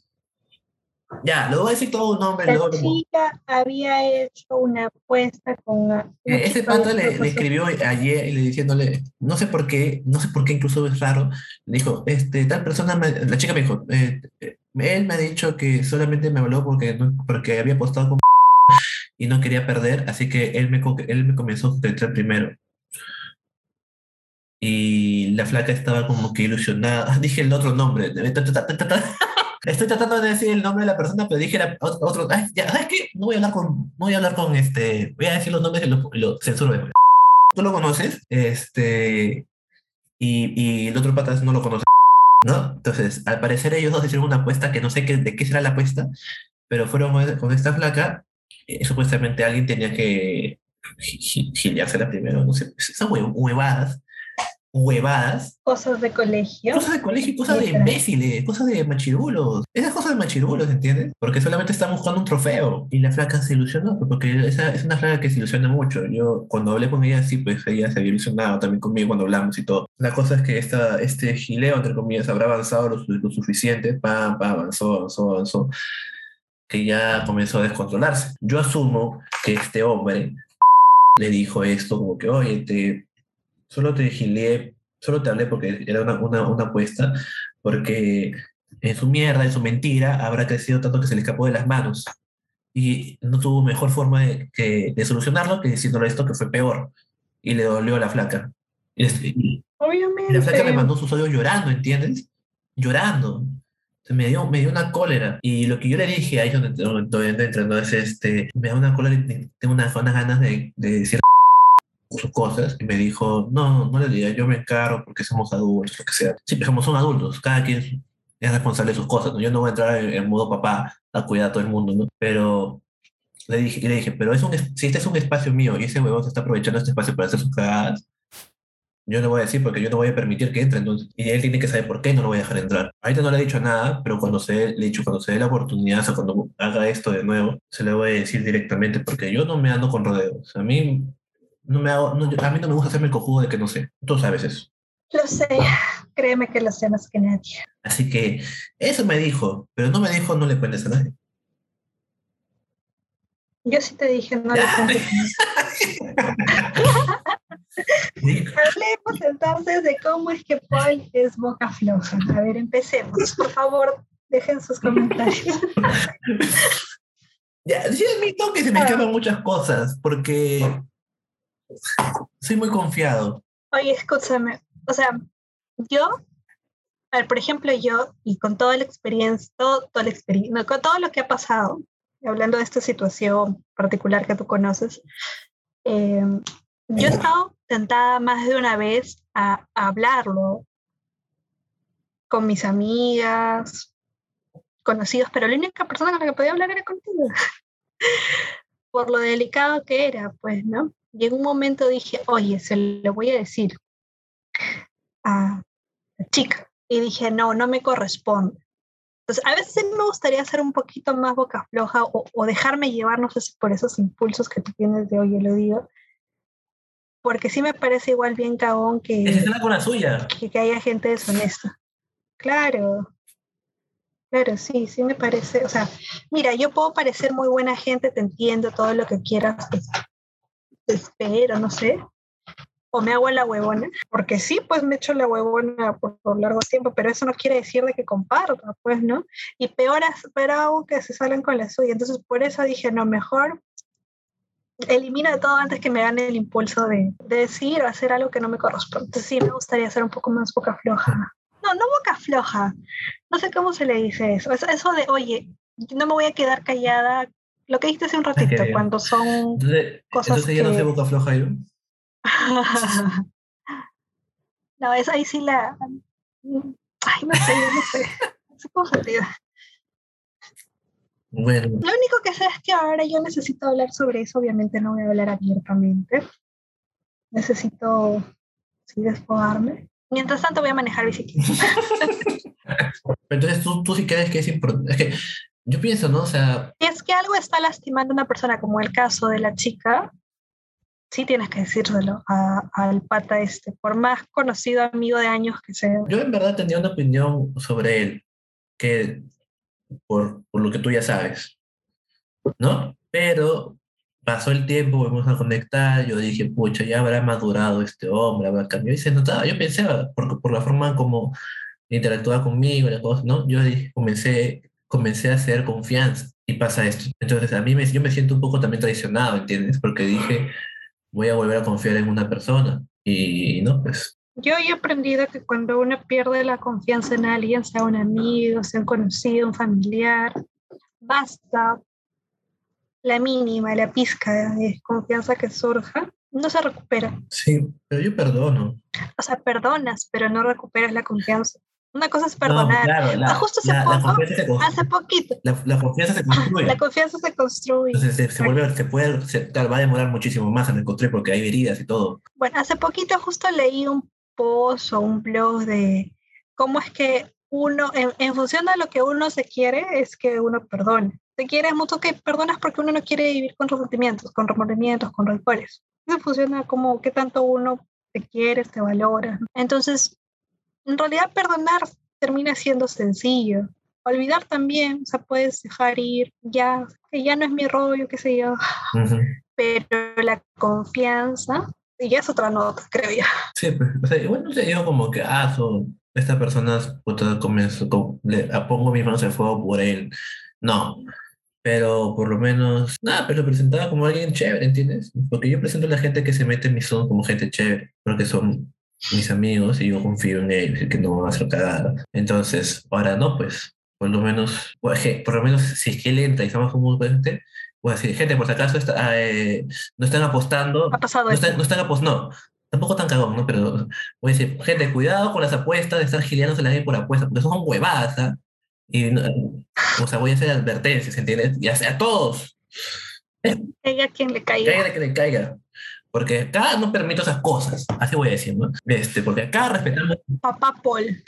Ya, luego voy a decir todo un nombre. La chica había hecho una apuesta con... Eh, ese pato le, escribió ayer y le diciéndole, no sé por qué, no sé por qué incluso es raro, le dijo, este, tal persona, la chica me dijo, eh, eh, él me ha dicho que solamente me habló porque, porque había apostado con y no quería perder, así que él me, él me comenzó a entrar primero. Y la flaca estaba como que ilusionada. Dije el otro nombre. Estoy tratando de decir el nombre de la persona, pero dije otro. ¿Sabes qué? No voy a hablar con. No voy a hablar con este. Voy a decir los nombres y los lo censuro después. Tú lo conoces, este. Y, y el otro patas no lo conoce. ¿No? Entonces, al parecer ellos dos hicieron una apuesta que no sé qué, de qué será la apuesta, pero fueron con esta flaca. Eh, supuestamente alguien tenía que la primero, no sé, esas huevadas huevadas. Cosas de colegio. Cosas de colegio, cosas de imbéciles, cosas de machirulos. Esas cosas de machirulos, ¿entiendes? Porque solamente están buscando un trofeo. Y la flaca se ilusionó, pues, porque esa es una flaca que se ilusiona mucho. Yo cuando hablé con ella, sí, pues ella se había ilusionado también conmigo cuando hablamos y todo. La cosa es que esta, este gileo, entre comillas, habrá avanzado lo, suficiente, pam, pam, avanzó, avanzó, avanzó, que ya comenzó a descontrolarse. Yo asumo que este hombre le dijo esto como que, oye, te solo te vigilé, solo te hablé porque era una, una, una apuesta, porque en su mierda, en su mentira, habrá crecido tanto que se le escapó de las manos. Y no tuvo mejor forma de, que, de solucionarlo que diciéndole esto que fue peor. Y le dolió a la flaca. Y, Obviamente. la flaca me mandó sus odios llorando, ¿entiendes? Llorando. Me dio, me dio una cólera. Y lo que yo le dije ahí donde, donde, donde es este, me da una cólera y tengo unas, unas ganas de, de decir sus cosas y me dijo, no, no le diga, yo me encargo porque somos adultos, lo que sea. Sí, pero son adultos, cada quien es responsable de sus cosas, ¿no? Yo no voy a entrar en, modo papá a cuidar a todo el mundo, ¿no? Pero le dije, le dije, pero es un, si este es un espacio mío y ese huevón se está aprovechando este espacio para hacer sus cagadas, yo no voy a decir porque yo no voy a permitir que entre, entonces, y él tiene que saber por qué no lo voy a dejar entrar. Ahorita no le he dicho nada, pero cuando se, le he dicho, cuando se dé la oportunidad, o cuando haga esto de nuevo, se le voy a decir directamente, porque yo no me ando con rodeos. A mí no me hago, a mí no me gusta hacerme el cojudo de que no sé. Tú sabes eso. Lo sé, créeme que lo sé más que nadie. Así que eso me dijo, pero no me dijo no le cuentes a nadie. Yo sí te dije no le cuentes Hablemos entonces de cómo es que Paul es boca floja. A ver, empecemos. Por favor, dejen sus comentarios. ya, sí admito que se me escapan muchas cosas, porque soy muy confiado. Oye, escúchame. O sea, yo, por ejemplo, yo, y con toda la experiencia, todo, toda la experiencia, con todo lo que ha pasado, hablando de esta situación particular que tú conoces, eh, yo he estado tentada más de una vez a, a hablarlo con mis amigas, conocidos, pero la única persona con la que podía hablar era contigo. Por lo delicado que era, pues, ¿no? Y en un momento dije, oye, se lo voy a decir a la chica. Y dije, no, no me corresponde. Entonces, a veces me gustaría ser un poquito más boca floja o, dejarme llevar, no sé si por esos impulsos que tú tienes de, oye, lo digo. Porque sí me parece igual bien cagón que... con la suya. Que, que haya gente deshonesta. Claro. Claro, sí, sí me parece. O sea, mira, yo puedo parecer muy buena gente, te entiendo todo lo que quieras, pues, espero, no sé, o me hago la huevona, porque sí, pues me echo la huevona por, largo tiempo, pero eso no quiere decir de que comparta, pues, ¿no? Y peor, pero que se salen con la suya. Entonces, por eso dije, no, mejor elimina todo antes que me gane el impulso de, decir o hacer algo que no me corresponde. Sí, me gustaría ser un poco más boca floja. No, no boca floja. No sé cómo se le dice eso. Eso de, oye, no me voy a quedar callada lo que dijiste hace un ratito, cuando son cosas entonces ya no se boca floja yo. no, es ahí sí la... Ay, no sé, no sé. No sé cómo se diga. Bueno, Lo único que sé es que ahora yo necesito hablar sobre eso. Obviamente no voy a hablar abiertamente. Necesito, sí, desfogarme. Mientras tanto voy a manejar bicicleta. entonces tú, tú sí crees que es importante. Es que yo pienso, ¿no? O sea, Si es que algo está lastimando a una persona, como el caso de la chica, sí tienes que decírselo al pata este, por más conocido amigo de años que sea. yo en verdad tenía una opinión sobre él, que por, por lo que tú ya sabes, ¿no? Pero pasó el tiempo, volvimos a conectar, yo dije, pucha, ya habrá madurado este hombre, habrá cambiado, y se notaba, yo pensaba, por, por la forma como interactuaba conmigo, la cosa, ¿no? Yo dije, comencé, comencé a hacer confianza y pasa esto. Entonces a mí me, yo me siento un poco también traicionado, ¿entiendes? Porque dije, voy a volver a confiar en una persona y no, pues Yo he aprendido que cuando uno pierde la confianza en alguien, sea un amigo, sea un conocido, un familiar, basta la mínima, la pizca de confianza que surja, no se recupera. sí, pero yo perdono. O sea, perdonas, pero no recuperas la confianza. Una cosa es No, perdonar. claro, la, Ah, justo hace la- la poco, construye. Hace poquito, La, la confianza se construye. la confianza se construye. Entonces se, se vuelve, se puede, se, claro, va a demorar muchísimo más en encontrar porque hay heridas y todo. Bueno, hace poquito justo leí un post o un blog de cómo es que uno, en, en función de lo que uno se quiere, es que uno perdona. Te quieres mucho que perdonas porque uno no quiere vivir con resentimientos, con remordimientos, con rencores. Eso funciona como qué tanto uno te quiere, te valora. Entonces, en realidad perdonar termina siendo sencillo. Olvidar también, o sea, puedes dejar ir, ya, que ya no es mi rollo, qué sé yo, Ujú. pero la confianza y ya es otra nota, creo yo. Sí, pues, o sea, igual no se digo como que, ah, son estas personas, puta, comenzó, con- le pongo mis manos en fuego por él. No, pero por lo menos, nada, pero presentaba como alguien chévere, ¿entiendes? Porque yo presento a la gente que se mete en mi zona como gente chévere, porque son mis amigos y yo confío en ellos y que no van a hacer cagada. Entonces, ahora no, pues, por lo menos, pues, por lo menos si es que él entra y estamos como un gente, pues decir, gente, por si acaso está, eh, no están apostando, Ha pasado no están, no están apostando, no, tampoco tan cagón, ¿no? Pero voy a decir, gente, cuidado con las apuestas de estar gileándose la gente por apuestas, porque son huevadas, ¿ah? Y, o sea, voy a hacer advertencias, ¿entiendes? Y a, a todos, Caiga quien le caiga. caiga que le caiga. Porque acá no permito esas cosas, así voy a decir, ¿no? Este, porque acá respetamos, Papá Paul.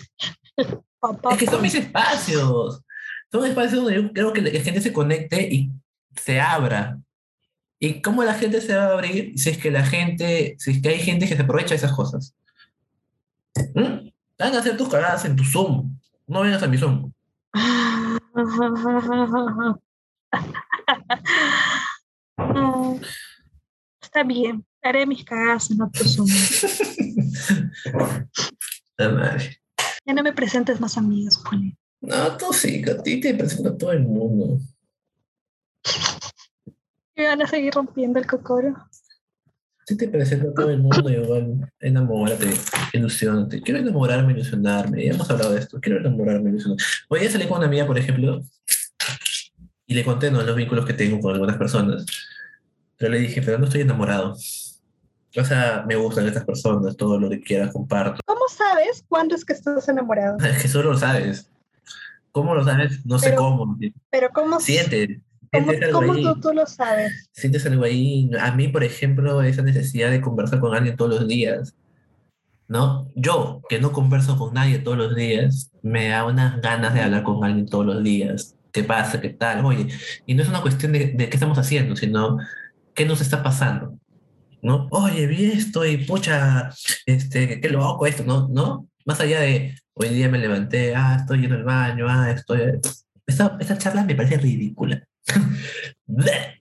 Papá es que son mis espacios, son espacios donde yo creo que la gente se conecte y se abra. ¿Y cómo la gente se va a abrir si es que la gente, si es que hay gente que se aprovecha de esas cosas? ¿Mm? Van a hacer tus cagadas en tu Zoom. No vengas a mi Zoom. Está bien, haré mis cagadas en otro Zoom. La madre. Ya no me presentes más amigos, Juan. No, tú sí, a ti te presenta todo el mundo. Me van a seguir rompiendo el cocoro. Sí te presenta todo el mundo, igual enamórate, ilusionate. Quiero enamorarme, ilusionarme. Ya hemos hablado de esto. Quiero enamorarme, ilusionarme. Hoy día salí con una amiga, por ejemplo, y le conté ¿no? los vínculos que tengo con algunas personas. Pero le dije, pero no estoy enamorado. O sea, me gustan estas personas, todo lo que quieras comparto. ¿Cómo sabes cuándo es que estás enamorado? Es que solo lo sabes. ¿Cómo lo sabes? No sé Pero- cómo. Pero ¿cómo, Sientes. cómo, cómo tú, tú lo sabes? sientes algo ahí. A mí, por ejemplo, esa necesidad de conversar con alguien todos los días, ¿no? Yo, que no converso con nadie todos los días, me da unas ganas de hablar con alguien todos los días. ¿Qué pasa? ¿Qué tal? Oye, y no es una cuestión de, de qué estamos haciendo, sino qué nos está pasando, ¿no? Oye, vi esto y pucha, este, qué loco esto, ¿no? ¿No? Más allá de, hoy día me levanté, ah, estoy en el baño, ah, estoy... Esta, esta charla me parece ridícula.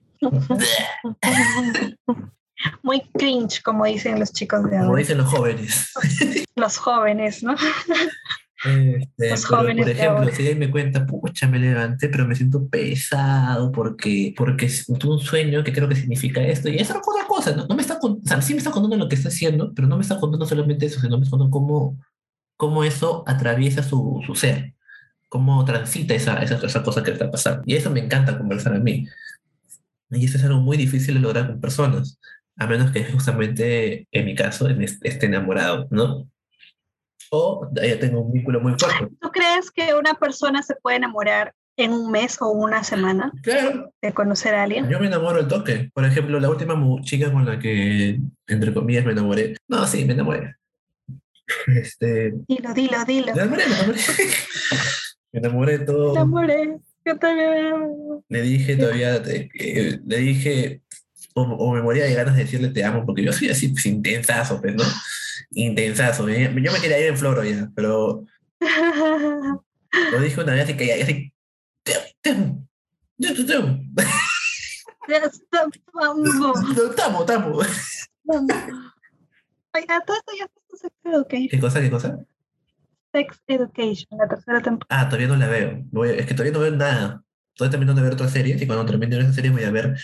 Muy cringe, como dicen los chicos de Como ahora. dicen los jóvenes. Los jóvenes, ¿no? Este, Los pero, por ejemplo, si me cuenta, pucha, me levanté, pero me siento pesado porque, porque tuve un sueño que creo que significa esto, y es otra cosa, ¿no? No me está, o sea, sí me está contando lo que está haciendo, pero no me está contando solamente eso, sino me está contando cómo, cómo eso atraviesa su, su ser, cómo transita esa, esa, esa cosa que le está pasando. Y eso me encanta conversar a mí. Y eso es algo muy difícil de lograr con personas, a menos que justamente, en mi caso, esté enamorado, ¿no? O ella tengo un vínculo muy fuerte. ¿Tú crees que una persona se puede enamorar en un mes o una semana Claro, de conocer a alguien? yo me enamoro al toque. Por ejemplo, la última chica con la que, entre comillas, me enamoré. No, sí, me enamoré. Este, Dilo, dilo, dilo. me enamoré, me enamoré. Me enamoré de todo. Me enamoré. Yo también me enamoré. Le dije todavía, eh, eh, le dije, o, o me moría de ganas de decirle te amo, porque yo soy así, pues, intensazo, pues, ¿no? Intensazo. eh. Yo me quería ir en floro ya, pero lo dije una vez y que así, te amo, te amo, te amo, te amo, te amo, te amo. Ay, a todo esto ya está Sex Education. ¿Qué cosa, qué cosa? Sex Education, la tercera temporada. Ah, todavía no la veo. Voy- es que todavía no veo nada. Estoy terminando de ver otras series y cuando termine esa serie voy a ver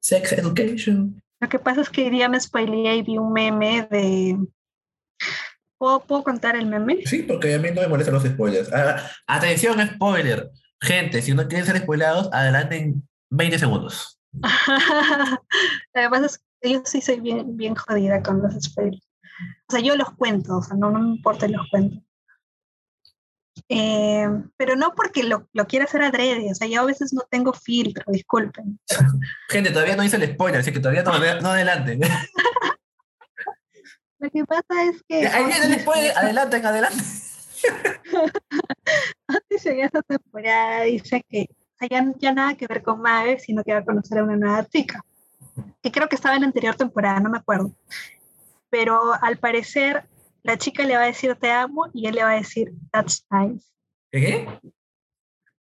Sex Education. Lo que pasa es que hoy día me spoileé y vi un meme de. ¿Puedo, ¿Puedo contar el meme? Sí, porque a mí no me molestan los spoilers. Ah, atención, spoiler. Gente, si no quieren ser spoilados, adelanten 20 segundos. Que yo sí soy bien, bien jodida con los spoilers. O sea, yo los cuento, o sea, no, no me importa los cuento. Eh, pero no porque lo, lo quiera hacer adrede, o sea, yo a veces no tengo filtro, disculpen. Gente, todavía no hice el spoiler, así que todavía no, no adelanten. Lo que pasa es que Ahí viene spoiler, adelanten, adelanten. Otis en esta temporada dice que o sea, ya, ya nada que ver con Mae, sino que va a conocer a una nueva chica. Que creo que estaba en la anterior temporada, no me acuerdo. Pero al parecer, la chica le va a decir te amo y él le va a decir that's nice. ¿Qué?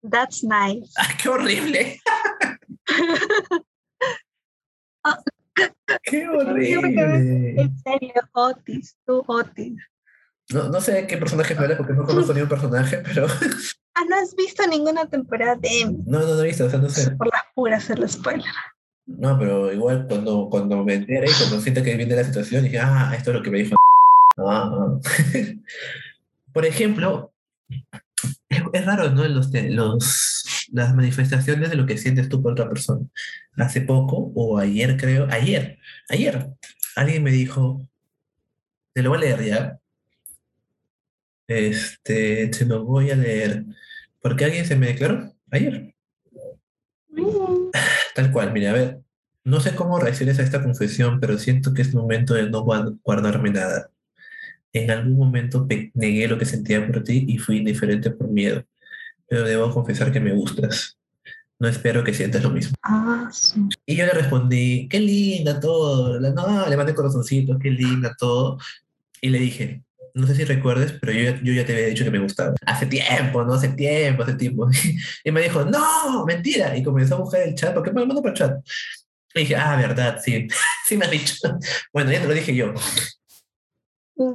That's nice. ¡Ay, qué horrible! Ah. ¡Qué horrible! En serio, Otis, tú Otis. No, no sé de qué personaje me hablas porque no conozco ni un personaje, pero Ah, no has visto ninguna temporada de Emmy. no, no, no he visto, o sea, no sé. Por las puras el spoiler. No, pero igual cuando, cuando me enteré y cuando siento que viene la situación, dije, ah, esto es lo que me dijo. Ah. Por ejemplo, es, es raro, ¿no? Los, los, las manifestaciones de lo que sientes tú por otra persona. Hace poco, o ayer creo, ayer, ayer, alguien me dijo, te lo voy a leer ya. Este, te lo voy a leer. Porque alguien se me declaró ayer. Mm. Tal cual, mira, a ver, no sé cómo reacciones a esta confesión, pero siento que es momento de no guard- guardarme nada. En algún momento negué lo que sentía por ti y fui indiferente por miedo, pero debo confesar que me gustas. No espero que sientas lo mismo. Ah, sí. Y yo le respondí, qué linda todo, no, le mandé corazoncitos, qué linda todo. Y le dije, no sé si recuerdes, pero yo, ya- yo ya te había dicho que me gustaba. Hace tiempo, ¿no? Hace tiempo, hace tiempo. Y me dijo, no, mentira. Y comenzó a buscar el chat, porque me lo mandó por el chat. Y dije, ah, verdad, sí, sí me has dicho. Bueno, ya te lo dije yo.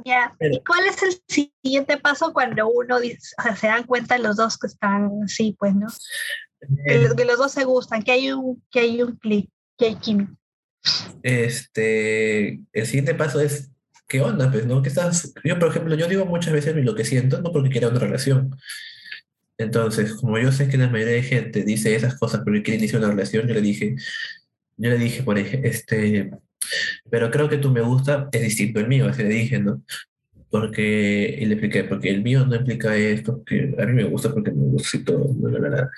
Ya. Pero- ¿Y cuál es el siguiente paso cuando uno dice, o sea, se dan cuenta los dos que están así, pues, ¿no? Que, lo- que los dos se gustan, que hay un, que hay un clic, que hay química. Este, el siguiente paso es, ¿qué onda? Pues, ¿no? ¿Qué estás? Yo, por ejemplo, yo digo muchas veces lo que siento, no porque quiera una relación. Entonces, como yo sé que la mayoría de gente dice esas cosas porque quiere iniciar una relación, yo le dije, yo le dije, por ejemplo, este, pero creo que tú me gusta, es distinto el mío, así le dije, ¿no? Porque, y le expliqué, porque el mío no implica esto, que a mí me gusta porque me gusta y todo, bla, bla, bla.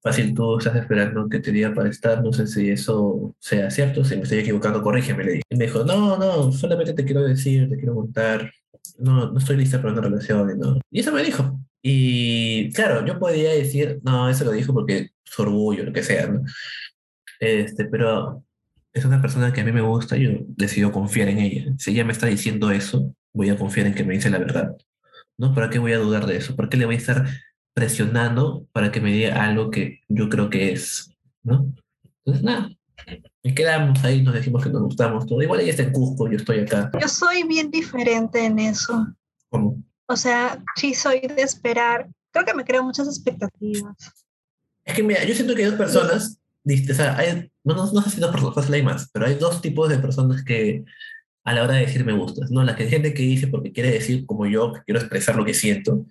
Fácil, tú estás esperando que te diga para estar, no sé si eso sea cierto, si me estoy equivocando, corrígeme, le dije. Y me dijo, no, no, solamente te quiero decir, te quiero contar, no, no estoy lista para una relación, ¿no? Y eso me dijo. Y claro, yo podría decir, no, eso lo dijo porque su orgullo, lo que sea, ¿no? Este, pero es una persona que a mí me gusta, yo decido confiar en ella. Si ella me está diciendo eso, voy a confiar en que me dice la verdad, ¿no? ¿Para qué voy a dudar de eso? ¿Por qué le voy a estar presionando para que me diga algo que yo creo que es, ¿no? Entonces, nada. Y quedamos ahí, nos decimos que nos gustamos todo. Igual ella está en Cusco, yo estoy acá. Yo soy bien diferente en eso. Como, O sea, sí soy de esperar. Creo que me creo muchas expectativas. Es que mira, yo siento que hay dos personas, o sea, hay, no, no, no sé si dos personas, hay más, pero hay dos tipos de personas que a la hora de decir me gustas, ¿no? La que hay gente que dice porque quiere decir como yo, que quiero expresar lo que siento,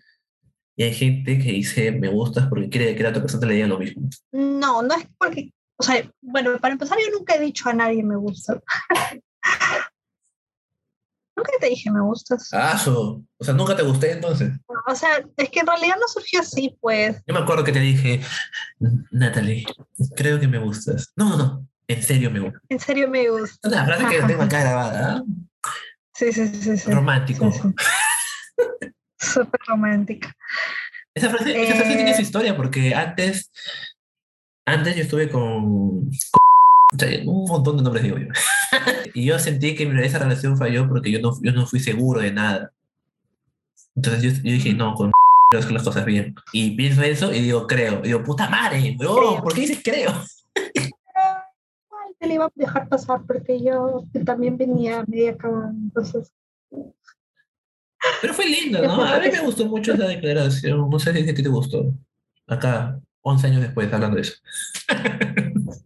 y hay gente que dice me gustas porque quiere que la otra persona le diga lo mismo. No, no es porque, o sea, bueno, para empezar, yo nunca he dicho a nadie me gusta. Nunca te dije me gustas. Ah, so. o sea, nunca te gusté entonces. O sea, es que en realidad no surgió así, pues. Yo me acuerdo que te dije, Natalie, creo que me gustas. No, no, no, en serio me gusta. En serio me gusta. Una frase que tengo acá grabada. Sí, sí, sí, sí. Romántico. Sí, sí. Súper romántica. Esa frase, esa frase tiene Eh. su historia porque antes, antes yo estuve con, con- un montón de nombres digo yo. y yo sentí que esa relación falló porque yo no, yo no fui seguro de nada. Entonces yo, yo dije, no, con hacer las cosas bien. Y pienso eso y digo, creo. Y digo, puta madre, weón. ¿por qué dices creo? Te le iba a dejar pasar porque yo también venía media acabada, entonces. Pero fue lindo, ¿no? A mí me gustó mucho esa declaración. No sé si a ti te gustó. Acá, 11 años después, hablando de eso.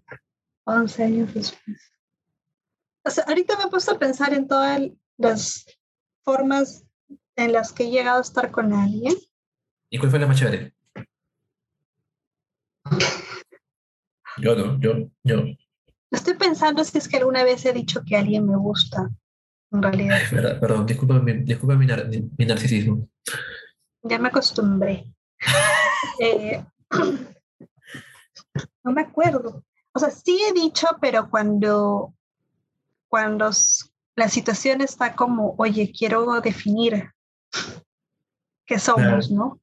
11 años después. O sea, ahorita me he puesto a pensar en todas las formas en las que he llegado a estar con alguien. ¿Y cuál fue la más chévere? Yo no, yo, yo. Estoy pensando si es que alguna vez he dicho que alguien me gusta, en realidad. Es verdad, perdón, disculpa, mi, disculpa mi, nar- mi narcisismo. Ya me acostumbré. Eh, no me acuerdo. O sea, sí he dicho, pero cuando, cuando la situación está como, oye, quiero definir qué somos, ¿no?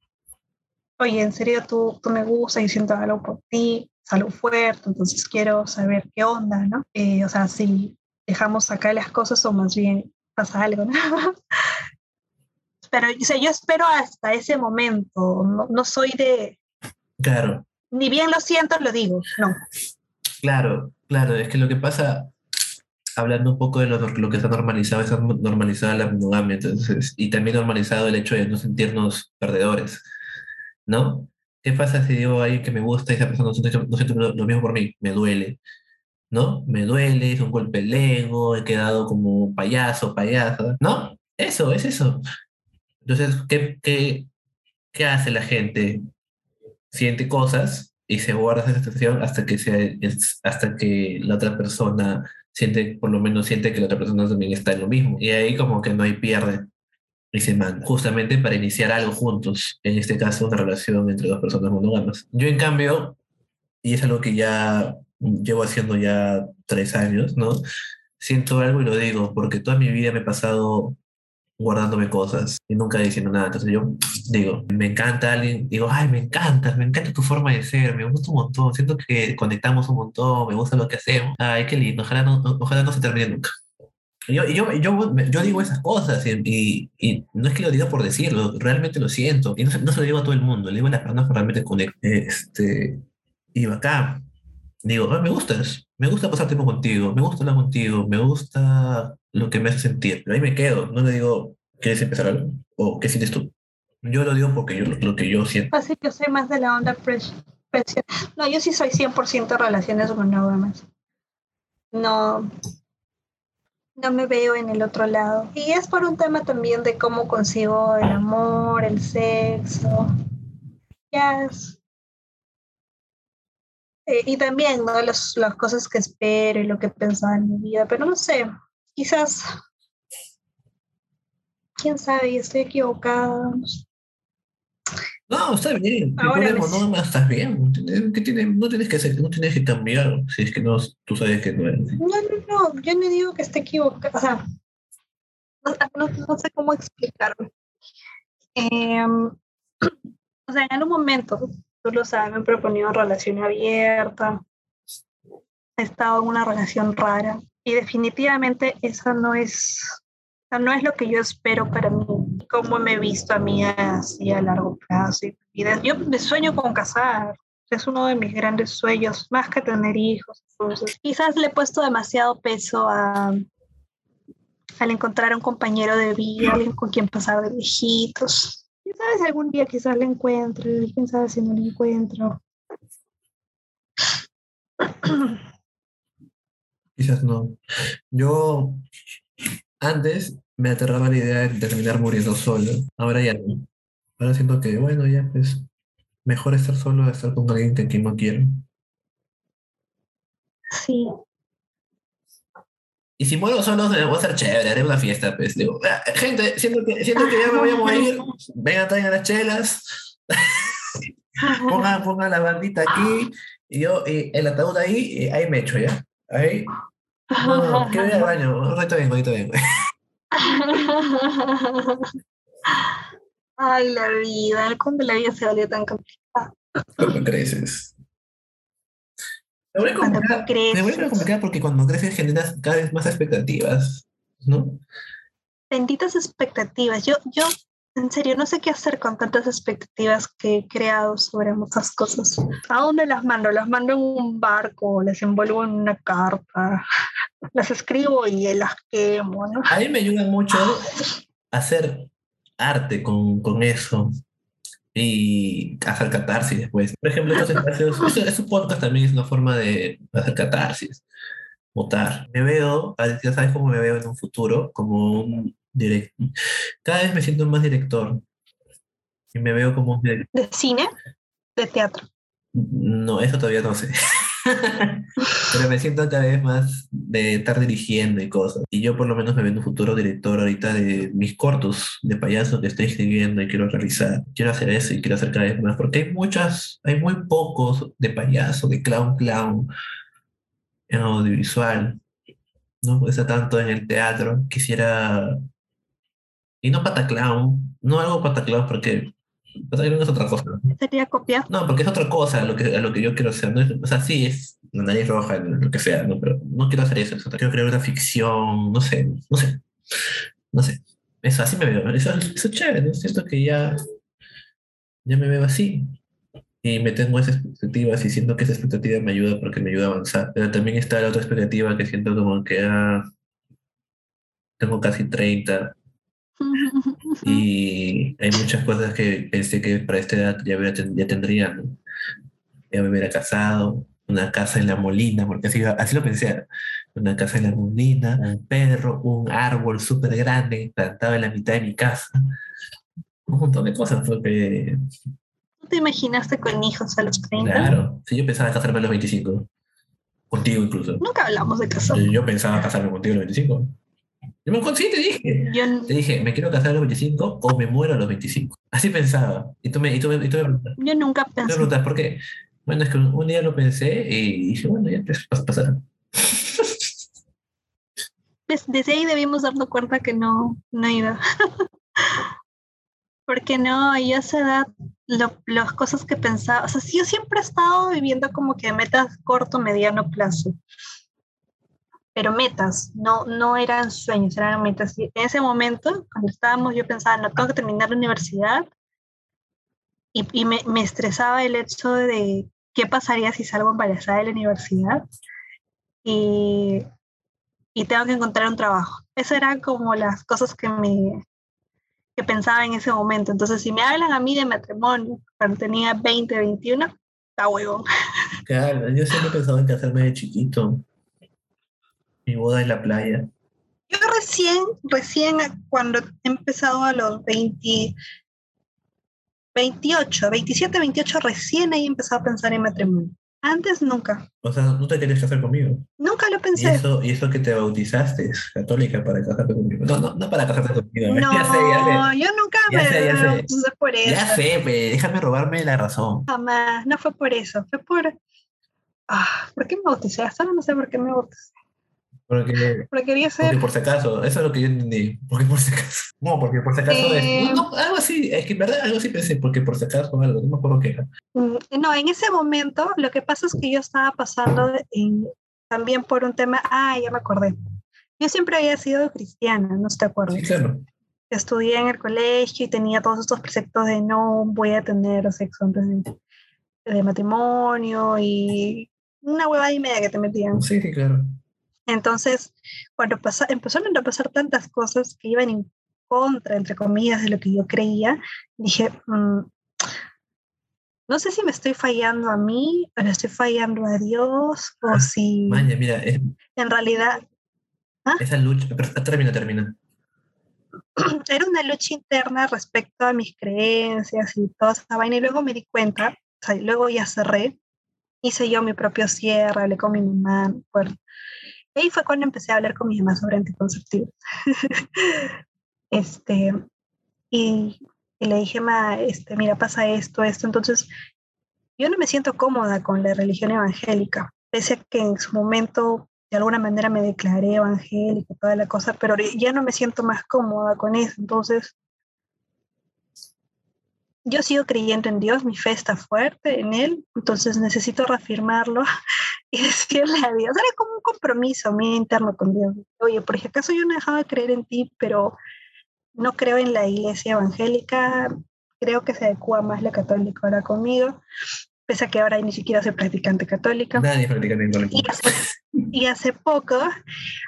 Oye, en serio, tú, tú me gustas, yo siento algo por ti, algo fuerte, entonces quiero saber qué onda, ¿no? Eh, o sea, si dejamos acá las cosas o más bien pasa algo, ¿no? Pero o sea, yo espero hasta ese momento, no, no soy de, Claro, ni bien lo siento, lo digo, no. claro, claro. Es que lo que pasa, hablando un poco de lo, lo que está normalizado, está normalizada la monogamia, entonces, y también normalizado el hecho de no sentirnos perdedores, ¿no? ¿Qué pasa si digo a alguien que me gusta y esa persona no siente, no siente lo, lo mismo por mí? Me duele, ¿no? Me duele, es un golpe al ego, he quedado como payaso, payasa, ¿no? Eso, es eso. Entonces, ¿qué, qué, qué hace la gente? Siente cosas y se guarda esa sensación hasta que, se, hasta que la otra persona siente, por lo menos siente que la otra persona también está en lo mismo. Y ahí como que no hay pierde y se manda, justamente para iniciar algo juntos, en este caso una relación entre dos personas monógamas. Yo en cambio, y es algo que ya llevo haciendo ya tres años, ¿no? Siento algo y lo digo, porque toda mi vida me he pasado guardándome cosas y nunca diciendo nada. Entonces yo digo, me encanta alguien, digo, ay, me encanta, me encanta tu forma de ser, me gusta un montón, siento que conectamos un montón, me gusta lo que hacemos. Ay, qué lindo, ojalá no, ojalá no se termine nunca. Y Yo, yo, yo, yo digo esas cosas y, y, y no es que lo diga por decirlo, realmente lo siento. Y no, no se lo digo a todo el mundo, le digo a las personas que realmente conecto. Este, y acá, digo, "Ay, me gustas, me gusta pasar tiempo contigo, me gusta hablar contigo, me gusta lo que me hace sentir. Pero ahí me quedo, no le digo, ¿quieres empezar algo? ¿O qué sientes tú? Yo lo digo porque yo, lo, que yo siento. Así que yo soy más de la onda pres- presión. No, yo sí soy 100% relaciones monógamas. No, no me veo en el otro lado. Y es por un tema también de cómo consigo el amor, el sexo. Ya es- Eh, y también, ¿no? Los- las cosas que espero y lo que he pensado en mi vida. Pero no sé, quizás, quién sabe, y estoy equivocada. no. No, está bien. Ahora pones me- monógama, estás bien. ¿Qué tiene? No tienes que hacer, no tienes que cambiar si es que no, tú sabes que no es. No, no, no, yo no digo que esté equivocada, o sea, no, no- no sé cómo explicarlo. Em, o sea, en algún momento, tú lo sabes, me he proponido relación abierta, he estado en una relación rara y definitivamente eso no es, no es lo que yo espero para mí, cómo me he visto a mí así a largo plazo. Y, de- yo me sueño con casar, es uno de mis grandes sueños, más que tener hijos. Entonces, quizás le he puesto demasiado peso a, al encontrar un compañero de vida, alguien con quien pasar de viejitos. Quién sabe si algún día quizás le encuentre, quién sabe si no lo encuentro. Quizás no. Yo antes me aterraba la idea de terminar muriendo solo. Ahora ya no. Ahora siento que, bueno, ya pues, mejor estar solo a estar con alguien que no quiero. Sí. Y si muero solo, va a ser chévere, haré una fiesta, pues. Digo, "Ah, gente, siento que, siento que ya me voy a morir. Vengan, traigan las chelas. pongan, pongan la bandita aquí. Y yo, y el ataúd ahí, y ahí me echo ya. Ahí. No, que voy al baño. Ahorita vengo, ahorita vengo. Ay, la vida, cuando la vida se volvió tan complicada. Cuando creces. Se vuelve complicada, se vuelve complicada porque cuando creces generas cada vez más expectativas, ¿no? Benditas expectativas. Yo, yo, en serio, no sé qué hacer con tantas expectativas que he creado sobre muchas cosas. ¿A dónde las mando? Las mando en un barco, las envuelvo en una carta, las escribo y las quemo, ¿no? A mí me ayuda mucho hacer arte con, con eso y hacer catarsis después. Por ejemplo, estos espacios, podcast también es una forma de hacer catarsis, votar. Me veo, ya sabes cómo me veo en un futuro, como un director. Cada vez me siento más director y me veo como un director. De cine, de teatro. No, eso todavía no sé. Pero me siento cada vez más de estar dirigiendo y cosas. Y yo por lo menos me veo un futuro director ahorita de mis cortos de payaso que estoy escribiendo y quiero realizar. Quiero hacer eso y quiero hacer cada vez más. Porque hay muchas, hay muy pocos de payaso, de clown clown en audiovisual. No puede ser tanto en el teatro. Quisiera... Y no pataclown. No hago pataclown porque pataclown es otra cosa. Sería copiar. No, porque es otra cosa a lo que, lo que yo quiero hacer. ¿no? O sea, sí, es la nariz roja, lo que sea, ¿no? Pero no quiero hacer eso. es otra- Quiero crear una ficción, no sé, no sé, no sé. Eso, así me veo. Eso, eso es chévere, ¿no? Siento que ya, ya me veo así. Y me tengo esas expectativas y siento que esa expectativa me ayuda porque me ayuda a avanzar. Pero también está la otra expectativa que siento como que ah, tengo casi 30 y hay muchas cosas que pensé que para esta edad ya, ya tendría, ¿no? Ya me hubiera casado, una casa en la molina, porque así, así lo pensé, una casa en la molina, un perro, un árbol súper grande plantado en la mitad de mi casa, un montón de cosas, porque, ¿Tú te imaginaste con hijos a los 30? claro, si yo pensaba casarme a los 25, contigo incluso, Nunca hablamos de casar. yo pensaba casarme contigo a los 25, yo me sí, te dije, Yo, te dije, me quiero casar a los 25 o me muero a los 25, así pensaba, y tú me, y tú me, y tú me preguntas, yo nunca Me pensé. preguntas por qué. Bueno, es que un, un día lo pensé y dije, bueno, ya te pas- pasará. Des- Desde ahí debimos darnos cuenta que no, no iba. Porque no, yo a esa edad, lo- las cosas que pensaba, o sea, sí, yo siempre he estado viviendo como que metas corto, mediano plazo. Pero metas, no, no eran sueños, eran metas. Y en ese momento, cuando estábamos, yo pensaba, no, tengo que terminar la universidad. Y, y me, me estresaba el hecho de qué pasaría si salgo embarazada de la universidad. Y, y tengo que encontrar un trabajo. Esas eran como las cosas que me que pensaba en ese momento. Entonces, si me hablan a mí de matrimonio cuando tenía 20, 21, está huevón. Claro, yo siempre he pensado en casarme de chiquito. Mi boda en la playa. Yo recién, recién cuando he empezado a los 20, 28, 27, 28, recién ahí he empezado a pensar en matrimonio. Antes nunca, O sea, no te querías casar conmigo. nunca lo Y pensé. eso, y eso que te bautizaste católica para casarte conmigo. No, no, no para casarte conmigo. No, ya sé, ya sé. yo nunca Ya me sé, ya sé. por eso. Ya sé, pe, déjame robarme la razón. Jamás, no fue por eso, fue por... Ah, ¿Por qué me bauticé? Hasta no sé por qué me bauticé. Porque, Porque quería ser... porque por si acaso, eso es lo que yo entendí. Porque por si acaso. No, porque por si acaso Eh. es. No, no, algo así, es que en verdad algo así pensé, porque por si acaso algo, no me acuerdo qué era. Mm, No, en ese momento lo que pasa es que yo estaba pasando en- también por un tema, ah, ya me acordé. Yo siempre había sido cristiana, no te acuerdas. Sí, claro. Estudié en el colegio y tenía todos estos preceptos de no voy a tener sexo antes de, de matrimonio y una huevada y media que te metían. Sí, sí, claro. Entonces, cuando pasa, empezaron a pasar tantas cosas que iban en contra, entre comillas, de lo que yo creía, dije, mm, no sé si me estoy fallando a mí, o le estoy fallando a Dios, o si Maña, mira, es- en realidad esa lucha. pero- termina, termina. era una lucha interna respecto a mis creencias y toda esa vaina. Y luego me di cuenta, o sea, luego ya cerré, hice yo mi propio cierre, hablé con mi mamá, me acuerdo. ahí fue cuando empecé a hablar con mi mamá sobre anticonceptivos. este, y, le dije, ma, este, mira, pasa esto, esto. Entonces, yo no me siento cómoda con la religión evangélica, pese a que en su momento de alguna manera me declaré evangélica, toda la cosa, pero ya no me siento más cómoda con eso. Entonces, yo sigo creyendo en Dios, mi fe está fuerte en Él, entonces necesito reafirmarlo y decirle a Dios, era como un compromiso mío interno con Dios. Oye, por acaso yo no he dejado de creer en ti, pero no creo en la iglesia evangélica, creo que se adecua más la católica ahora conmigo, pese a que ahora ni siquiera soy practicante católica. Nadie es practicante Y hace, y hace poco,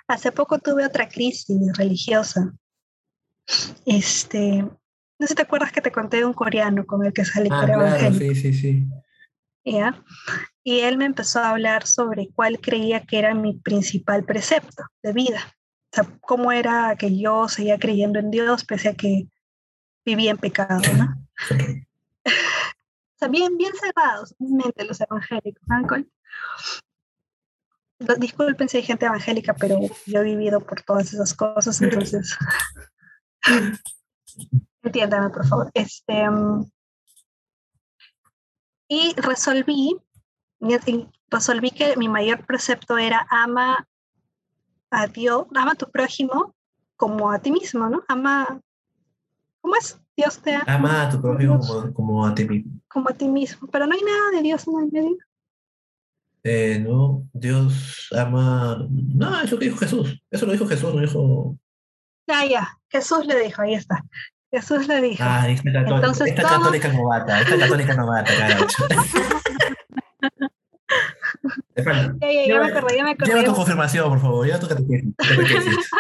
hace poco tuve otra crisis religiosa. Este, no sé si te acuerdas que te conté de un coreano con el que salí ah, claro, sí, sí, sí. ¿Ya? Y él me empezó a hablar sobre cuál creía que era mi principal precepto de vida. O sea, cómo era que yo seguía creyendo en Dios pese a que vivía en pecado, ¿no? o sea, bien, bien cerrados, mente los evangélicos, ¿no? Disculpen si hay gente evangélica, pero yo he vivido por todas esas cosas, entonces... Entiéndame, por favor. Este, mm, y resolví, resolví que mi mayor precepto era ama a Dios, ama a tu prójimo como a ti mismo, ¿no? Ama, ¿cómo es? Dios te ama. Ama a tu prójimo como, a ti mismo. Como a ti mismo, pero no hay nada de Dios en el medio. Eh, no, Dios ama. No, eso que dijo Jesús. Eso lo dijo Jesús, lo dijo. Ya, ya. Jesús le dijo, ahí está. Jesús le dijo. Ah, esta, católica, Entonces, esta católica novata, esta católica novata, caracho. ya, ya, ya me acordé, ya me acordé. Lleva tu confirmación, por favor, lleva tu catequesis.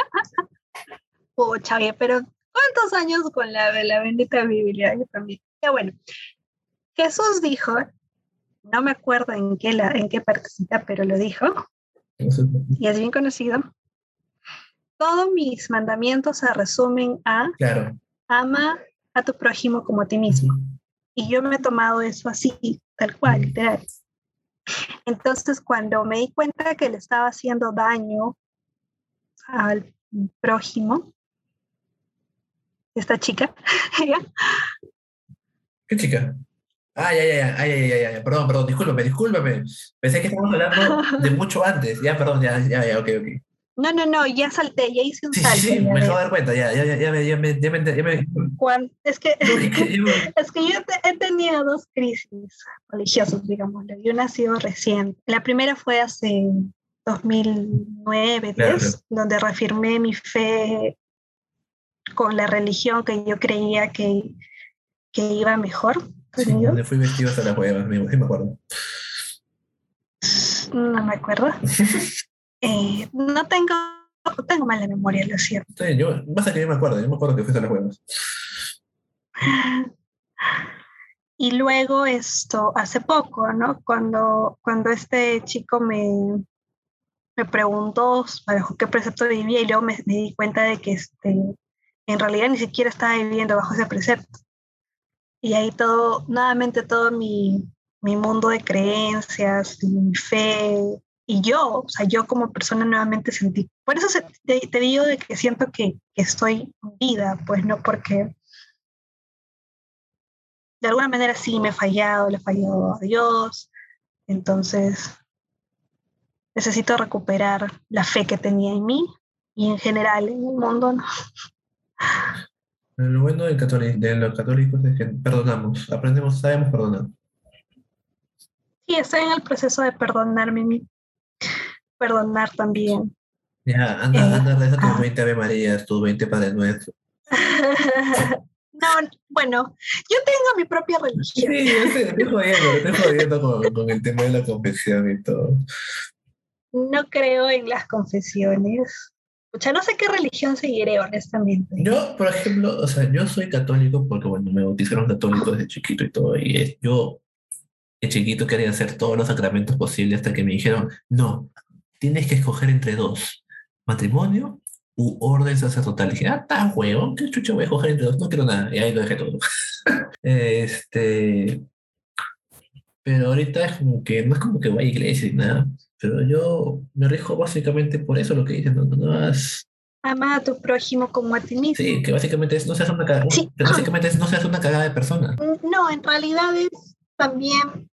Pucha, bien, pero ¿cuántos años con la, la bendita Biblia? Yo también. Ya bueno, Jesús dijo, no me acuerdo en qué, la, en qué partecita, pero lo dijo, y es bien conocido. Todos mis mandamientos se resumen a claro ama a tu prójimo como a ti mismo. Y yo me he tomado eso así, tal cual, literal. Entonces, cuando me di cuenta que le estaba haciendo daño al prójimo, esta chica, ¿qué chica? Ay, ay, ay, ay, ay, ay, perdón, perdón, discúlpame, discúlpame. Pensé que estábamos hablando de mucho antes. Ya, perdón, ya, ya, ya, ok, ok. No, no, no, ya salté, ya hice un sí, salto. Sí, sí, me acabo de dar cuenta, ya, ya, ya, ya, me, ya, me, ya, me, ya me... Es que, es que yo he tenido dos crisis religiosas, digamos, y una ha sido reciente. La primera fue hace 2009, donde reafirmé mi fe con la religión que yo creía que, que iba mejor. Sí, donde fui vestido hasta la hueva, me, me acuerdo. No me acuerdo. Eh, no tengo, tengo mala memoria, lo cierto. Sí, yo, a que yo me acuerdo, yo me acuerdo que fuiste a las juegos. Y luego esto, hace poco, ¿no? Cuando, cuando este chico me, me preguntó bajo qué precepto vivía y luego me, me, di cuenta de que este, en realidad ni siquiera estaba viviendo bajo ese precepto. Y ahí todo, nuevamente todo mi, mi mundo de creencias, mi fe, y yo, o sea, yo como persona nuevamente sentí. Por eso te, digo de que siento que, que estoy vida, pues no porque de alguna manera sí me he fallado, le he fallado a Dios. Entonces, necesito recuperar la fe que tenía en mí y en general en el mundo. ¿no? Lo bueno de, de los católicos es que perdonamos, aprendemos, sabemos perdonar. Sí, estoy en el proceso de perdonarme perdonar también. Ya, anda, eh, anda, reza tus 20 Ave Marías, tus 20 Padre Nuestro. no, bueno, yo tengo mi propia religión. Sí, yo sé, estoy jodiendo, estoy jodiendo con, con el tema de la confesión y todo. No creo en las confesiones. O sea, no sé qué religión seguiré, honestamente. Yo, por ejemplo, o sea, yo soy católico porque, bueno, me bautizaron católico desde chiquito y todo, y es, yo de chiquito quería hacer todos los sacramentos posibles hasta que me dijeron, no, tienes que escoger entre dos, matrimonio u orden sacerdotal. Y dije, ah, está huevo, qué chucho voy a escoger entre dos, no quiero nada. Y ahí lo dejé todo. este, pero ahorita es como que, no es como que voy a iglesia y nada. pero yo me rijo básicamente por eso lo que dicen, no, no, has- Ama a tu prójimo como a ti mismo. Sí, que básicamente es no seas una cagada, Sí. básicamente es no seas una cagada de persona. No, en realidad es también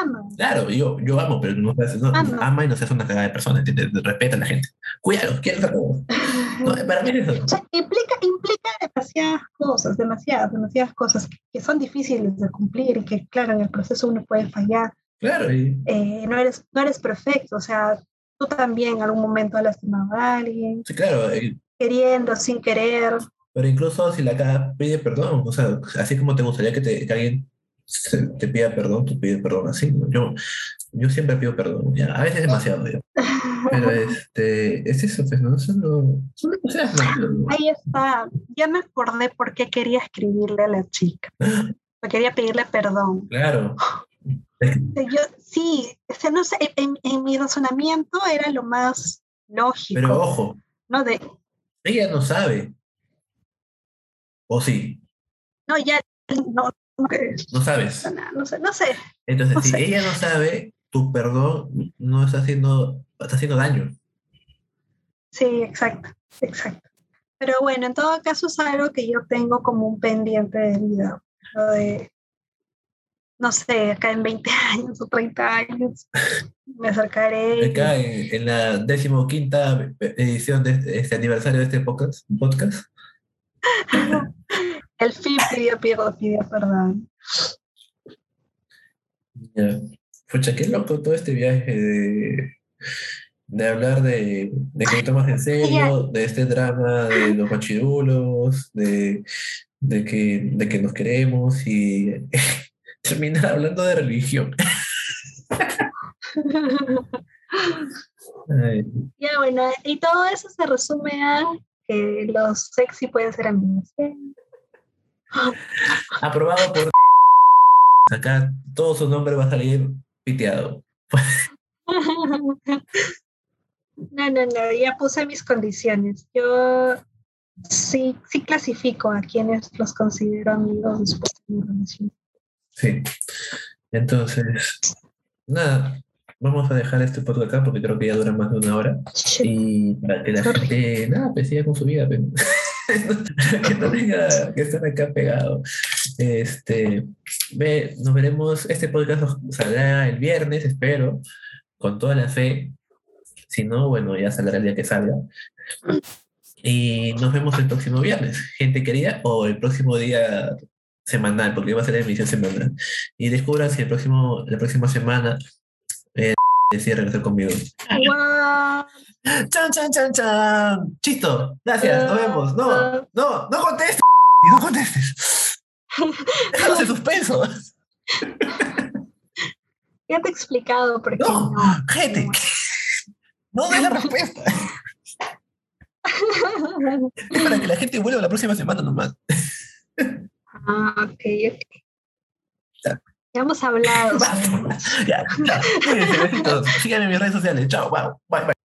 ama. Claro, yo, yo amo, pero no, seas- no- Ama. ama y no seas una cagada de persona, ¿entiendes? Respeta a la gente. Cuídalo, quiero No, para mí es eso. O sea, implica, implica demasiadas cosas, demasiadas, demasiadas cosas que son difíciles de cumplir y que, claro, en el proceso uno puede fallar. Claro, y Eh, no, eres, no eres perfecto, o sea, tú también en algún momento has lastimado a alguien, sí, claro, y- queriendo, sin querer. pero incluso si la caga, pide perdón. O sea, así como te gustaría que, te, que alguien se- te pida perdón, tú pides perdón así. ¿no? Yo, yo siempre pido perdón, ya, a veces demasiado, ya. Pero este, es eso, pues, ¿no? Ahí está, ya me acordé por qué quería escribirle a la chica. Porque quería pedirle perdón. Claro. Yo, sí, sea, no sé, en, en mi razonamiento era lo más lógico, Pero ojo, ¿no? De, ella no sabe. ¿O sí? no, ya, no, no, No sabes. no sé, no sé. Entonces, No si sé. ella no sabe, tu perdón no está haciendo, está haciendo daño. Sí, exacto, exacto. Pero bueno, en todo caso es algo que yo tengo como un pendiente de vida, lo de, no sé, acá en 20 años o 30 años, me acercaré. Acá en, en la decimoquinta edición de este aniversario de este podcast, podcast El FIP pidió, pidió, pidió perdón. ya. Pucha, qué loco todo este viaje de, de hablar de, de que tomas en serio, de este drama de los machirulos, de, de, que, de que nos queremos y terminar hablando de religión. Ay, Ya bueno, y todo eso se resume a que los sexy pueden ser amigos. Aprobado por acá todo su nombre va a salir piteado. No, no, no, ya puse mis condiciones. Yo sí, sí clasifico a quienes los considero amigos después de mi relación. Sí. Entonces, nada, vamos a dejar este podcast acá porque creo que ya dura más de una hora. Y para que la gente, nada, pues siga con su vida, pero que no tenga que estar acá pegado. Este, ve, nos veremos, este podcast saldrá el viernes, espero, con toda la fe. Si no, bueno, ya saldrá el día que salga. Y nos vemos el próximo viernes, gente querida, o el próximo día semanal, porque va a ser la emisión semanal. Y descubran si el próximo, la próxima semana decide regresar conmigo. Chan, chan, chan, chan. Chisto, gracias, nos vemos. No, no, no contestes. No contestes. Déjanos en suspenso. Ya te he explicado por qué No, no. gente. No des la respuesta. Es para que la gente vuelva la próxima semana nomás. Ah, ok, ok. Ya. Hemos hablado. Ya, besitos. Síganme en mis redes sociales. Chao, wow. Bye, bye.